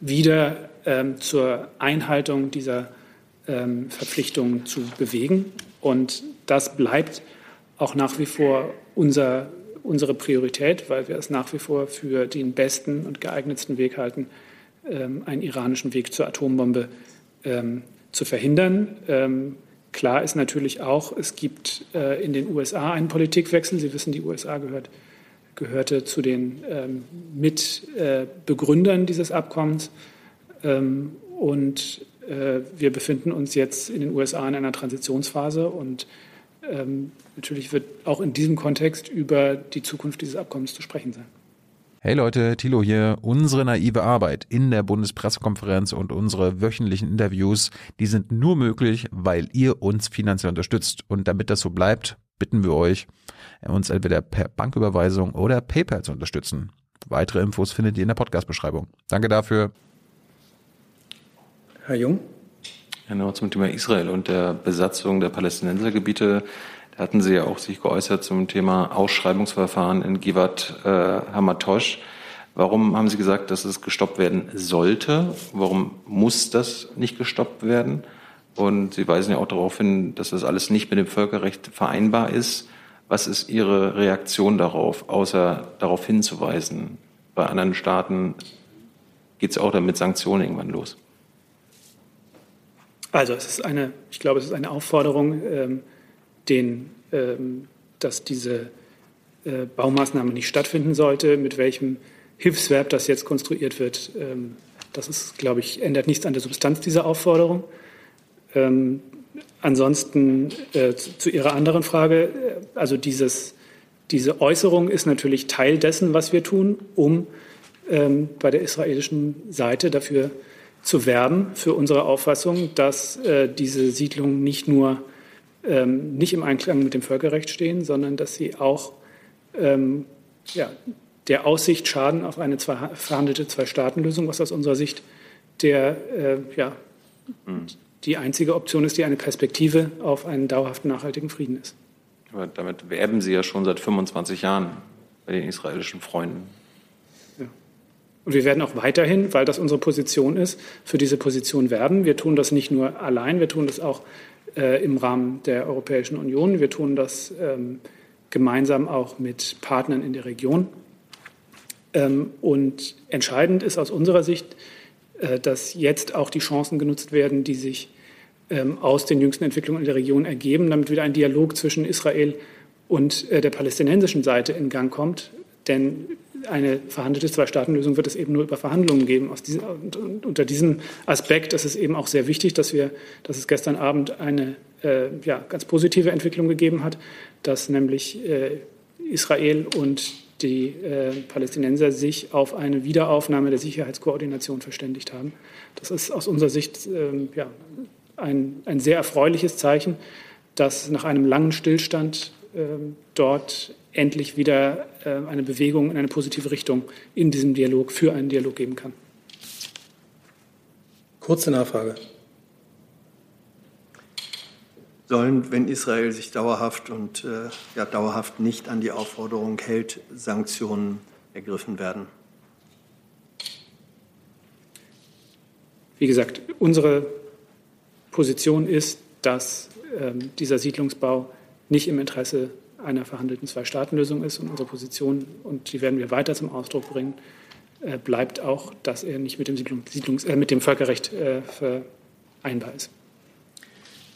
wieder ähm, zur Einhaltung dieser ähm, Verpflichtungen zu bewegen. Und das bleibt auch nach wie vor unser, unsere Priorität, weil wir es nach wie vor für den besten und geeignetsten Weg halten, ähm, einen iranischen Weg zur Atombombe ähm, zu verhindern. Ähm, Klar ist natürlich auch, es gibt äh, in den USA einen Politikwechsel. Sie wissen, die USA gehört, gehörte zu den ähm, Mitbegründern äh, dieses Abkommens. Ähm, und äh, wir befinden uns jetzt in den USA in einer Transitionsphase. Und ähm, natürlich wird auch in diesem Kontext über die Zukunft dieses Abkommens zu sprechen sein. Hey Leute, Thilo hier. Unsere naive Arbeit in der Bundespressekonferenz und unsere wöchentlichen Interviews, die sind nur möglich, weil ihr uns finanziell unterstützt. Und damit das so bleibt, bitten wir euch, uns entweder per Banküberweisung oder PayPal zu unterstützen. Weitere Infos findet ihr in der Podcast-Beschreibung. Danke dafür. Herr Jung? Genau, zum Thema Israel und der Besatzung der Palästinensergebiete hatten Sie ja auch sich geäußert zum Thema Ausschreibungsverfahren in Givat äh, Hamatosh. Warum haben Sie gesagt, dass es gestoppt werden sollte? Warum muss das nicht gestoppt werden? Und Sie weisen ja auch darauf hin, dass das alles nicht mit dem Völkerrecht vereinbar ist. Was ist Ihre Reaktion darauf, außer darauf hinzuweisen? Bei anderen Staaten geht es auch dann mit Sanktionen irgendwann los. Also es ist eine, ich glaube, es ist eine Aufforderung, ähm, den, ähm, dass diese äh, Baumaßnahme nicht stattfinden sollte, mit welchem Hilfsverb das jetzt konstruiert wird. Ähm, das ist, glaube ich, ändert nichts an der Substanz dieser Aufforderung. Ähm, ansonsten äh, zu, zu, Ihrer anderen Frage, äh, also dieses, diese Äußerung ist natürlich Teil dessen, was wir tun, um ähm, bei der israelischen Seite dafür zu werben, für unsere Auffassung, dass äh, diese Siedlung nicht nur ähm, nicht im Einklang mit dem Völkerrecht stehen, sondern dass sie auch ähm, ja, der Aussicht schaden auf eine zwei, verhandelte Zwei-Staaten-Lösung, was aus unserer Sicht der, äh, ja, die einzige Option ist, die eine Perspektive auf einen dauerhaften, nachhaltigen Frieden ist. Aber damit werben Sie ja schon seit 25 Jahren bei den israelischen Freunden. Und wir werden auch weiterhin, weil das unsere Position ist, für diese Position werben. Wir tun das nicht nur allein, wir tun das auch äh, im Rahmen der Europäischen Union. Wir tun das ähm, gemeinsam auch mit Partnern in der Region. Ähm, und entscheidend ist aus unserer Sicht, äh, dass jetzt auch die Chancen genutzt werden, die sich ähm, aus den jüngsten Entwicklungen in der Region ergeben, damit wieder ein Dialog zwischen Israel und äh, der palästinensischen Seite in Gang kommt. Denn eine verhandelte Zwei-Staaten-Lösung wird es eben nur über Verhandlungen geben. Diesem, unter diesem Aspekt ist es eben auch sehr wichtig, dass, wir, dass es gestern Abend eine äh, ja, ganz positive Entwicklung gegeben hat, dass nämlich äh, Israel und die äh, Palästinenser sich auf eine Wiederaufnahme der Sicherheitskoordination verständigt haben. Das ist aus unserer Sicht ähm, ja, ein, ein sehr erfreuliches Zeichen, dass nach einem langen Stillstand ähm, dort endlich wieder äh, eine Bewegung in eine positive Richtung in diesem Dialog für einen Dialog geben kann. Kurze Nachfrage. Sollen, wenn Israel sich dauerhaft und äh, ja, dauerhaft nicht an die Aufforderung hält, Sanktionen ergriffen werden? Wie gesagt, unsere Position ist, dass ähm, dieser Siedlungsbau nicht im Interesse einer verhandelten Zwei-Staaten-Lösung ist. Und unsere Position, und die werden wir weiter zum Ausdruck bringen, äh, bleibt auch, dass er nicht mit dem, Siedlungs äh, mit dem Völkerrecht äh, vereinbar ist.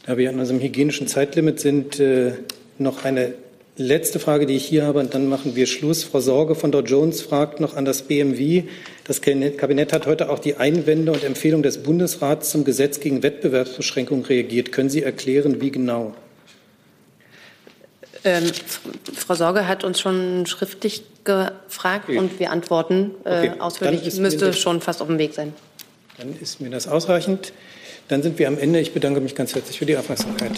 Da wir an unserem hygienischen Zeitlimit sind, äh, noch eine letzte Frage, die ich hier habe, und dann machen wir Schluss. Frau Sorge von Dow Jones fragt noch an das BMW. Das Kabinett hat heute auch die Einwände und Empfehlungen des Bundesrats zum Gesetz gegen Wettbewerbsbeschränkungen reagiert. Können Sie erklären, wie genau? Ähm, Frau Sorge hat uns schon schriftlich gefragt okay. und wir antworten äh, okay. ausführlich. Müsste schon fast auf dem Weg sein. Dann ist mir das ausreichend. Dann sind wir am Ende. Ich bedanke mich ganz herzlich für die Aufmerksamkeit.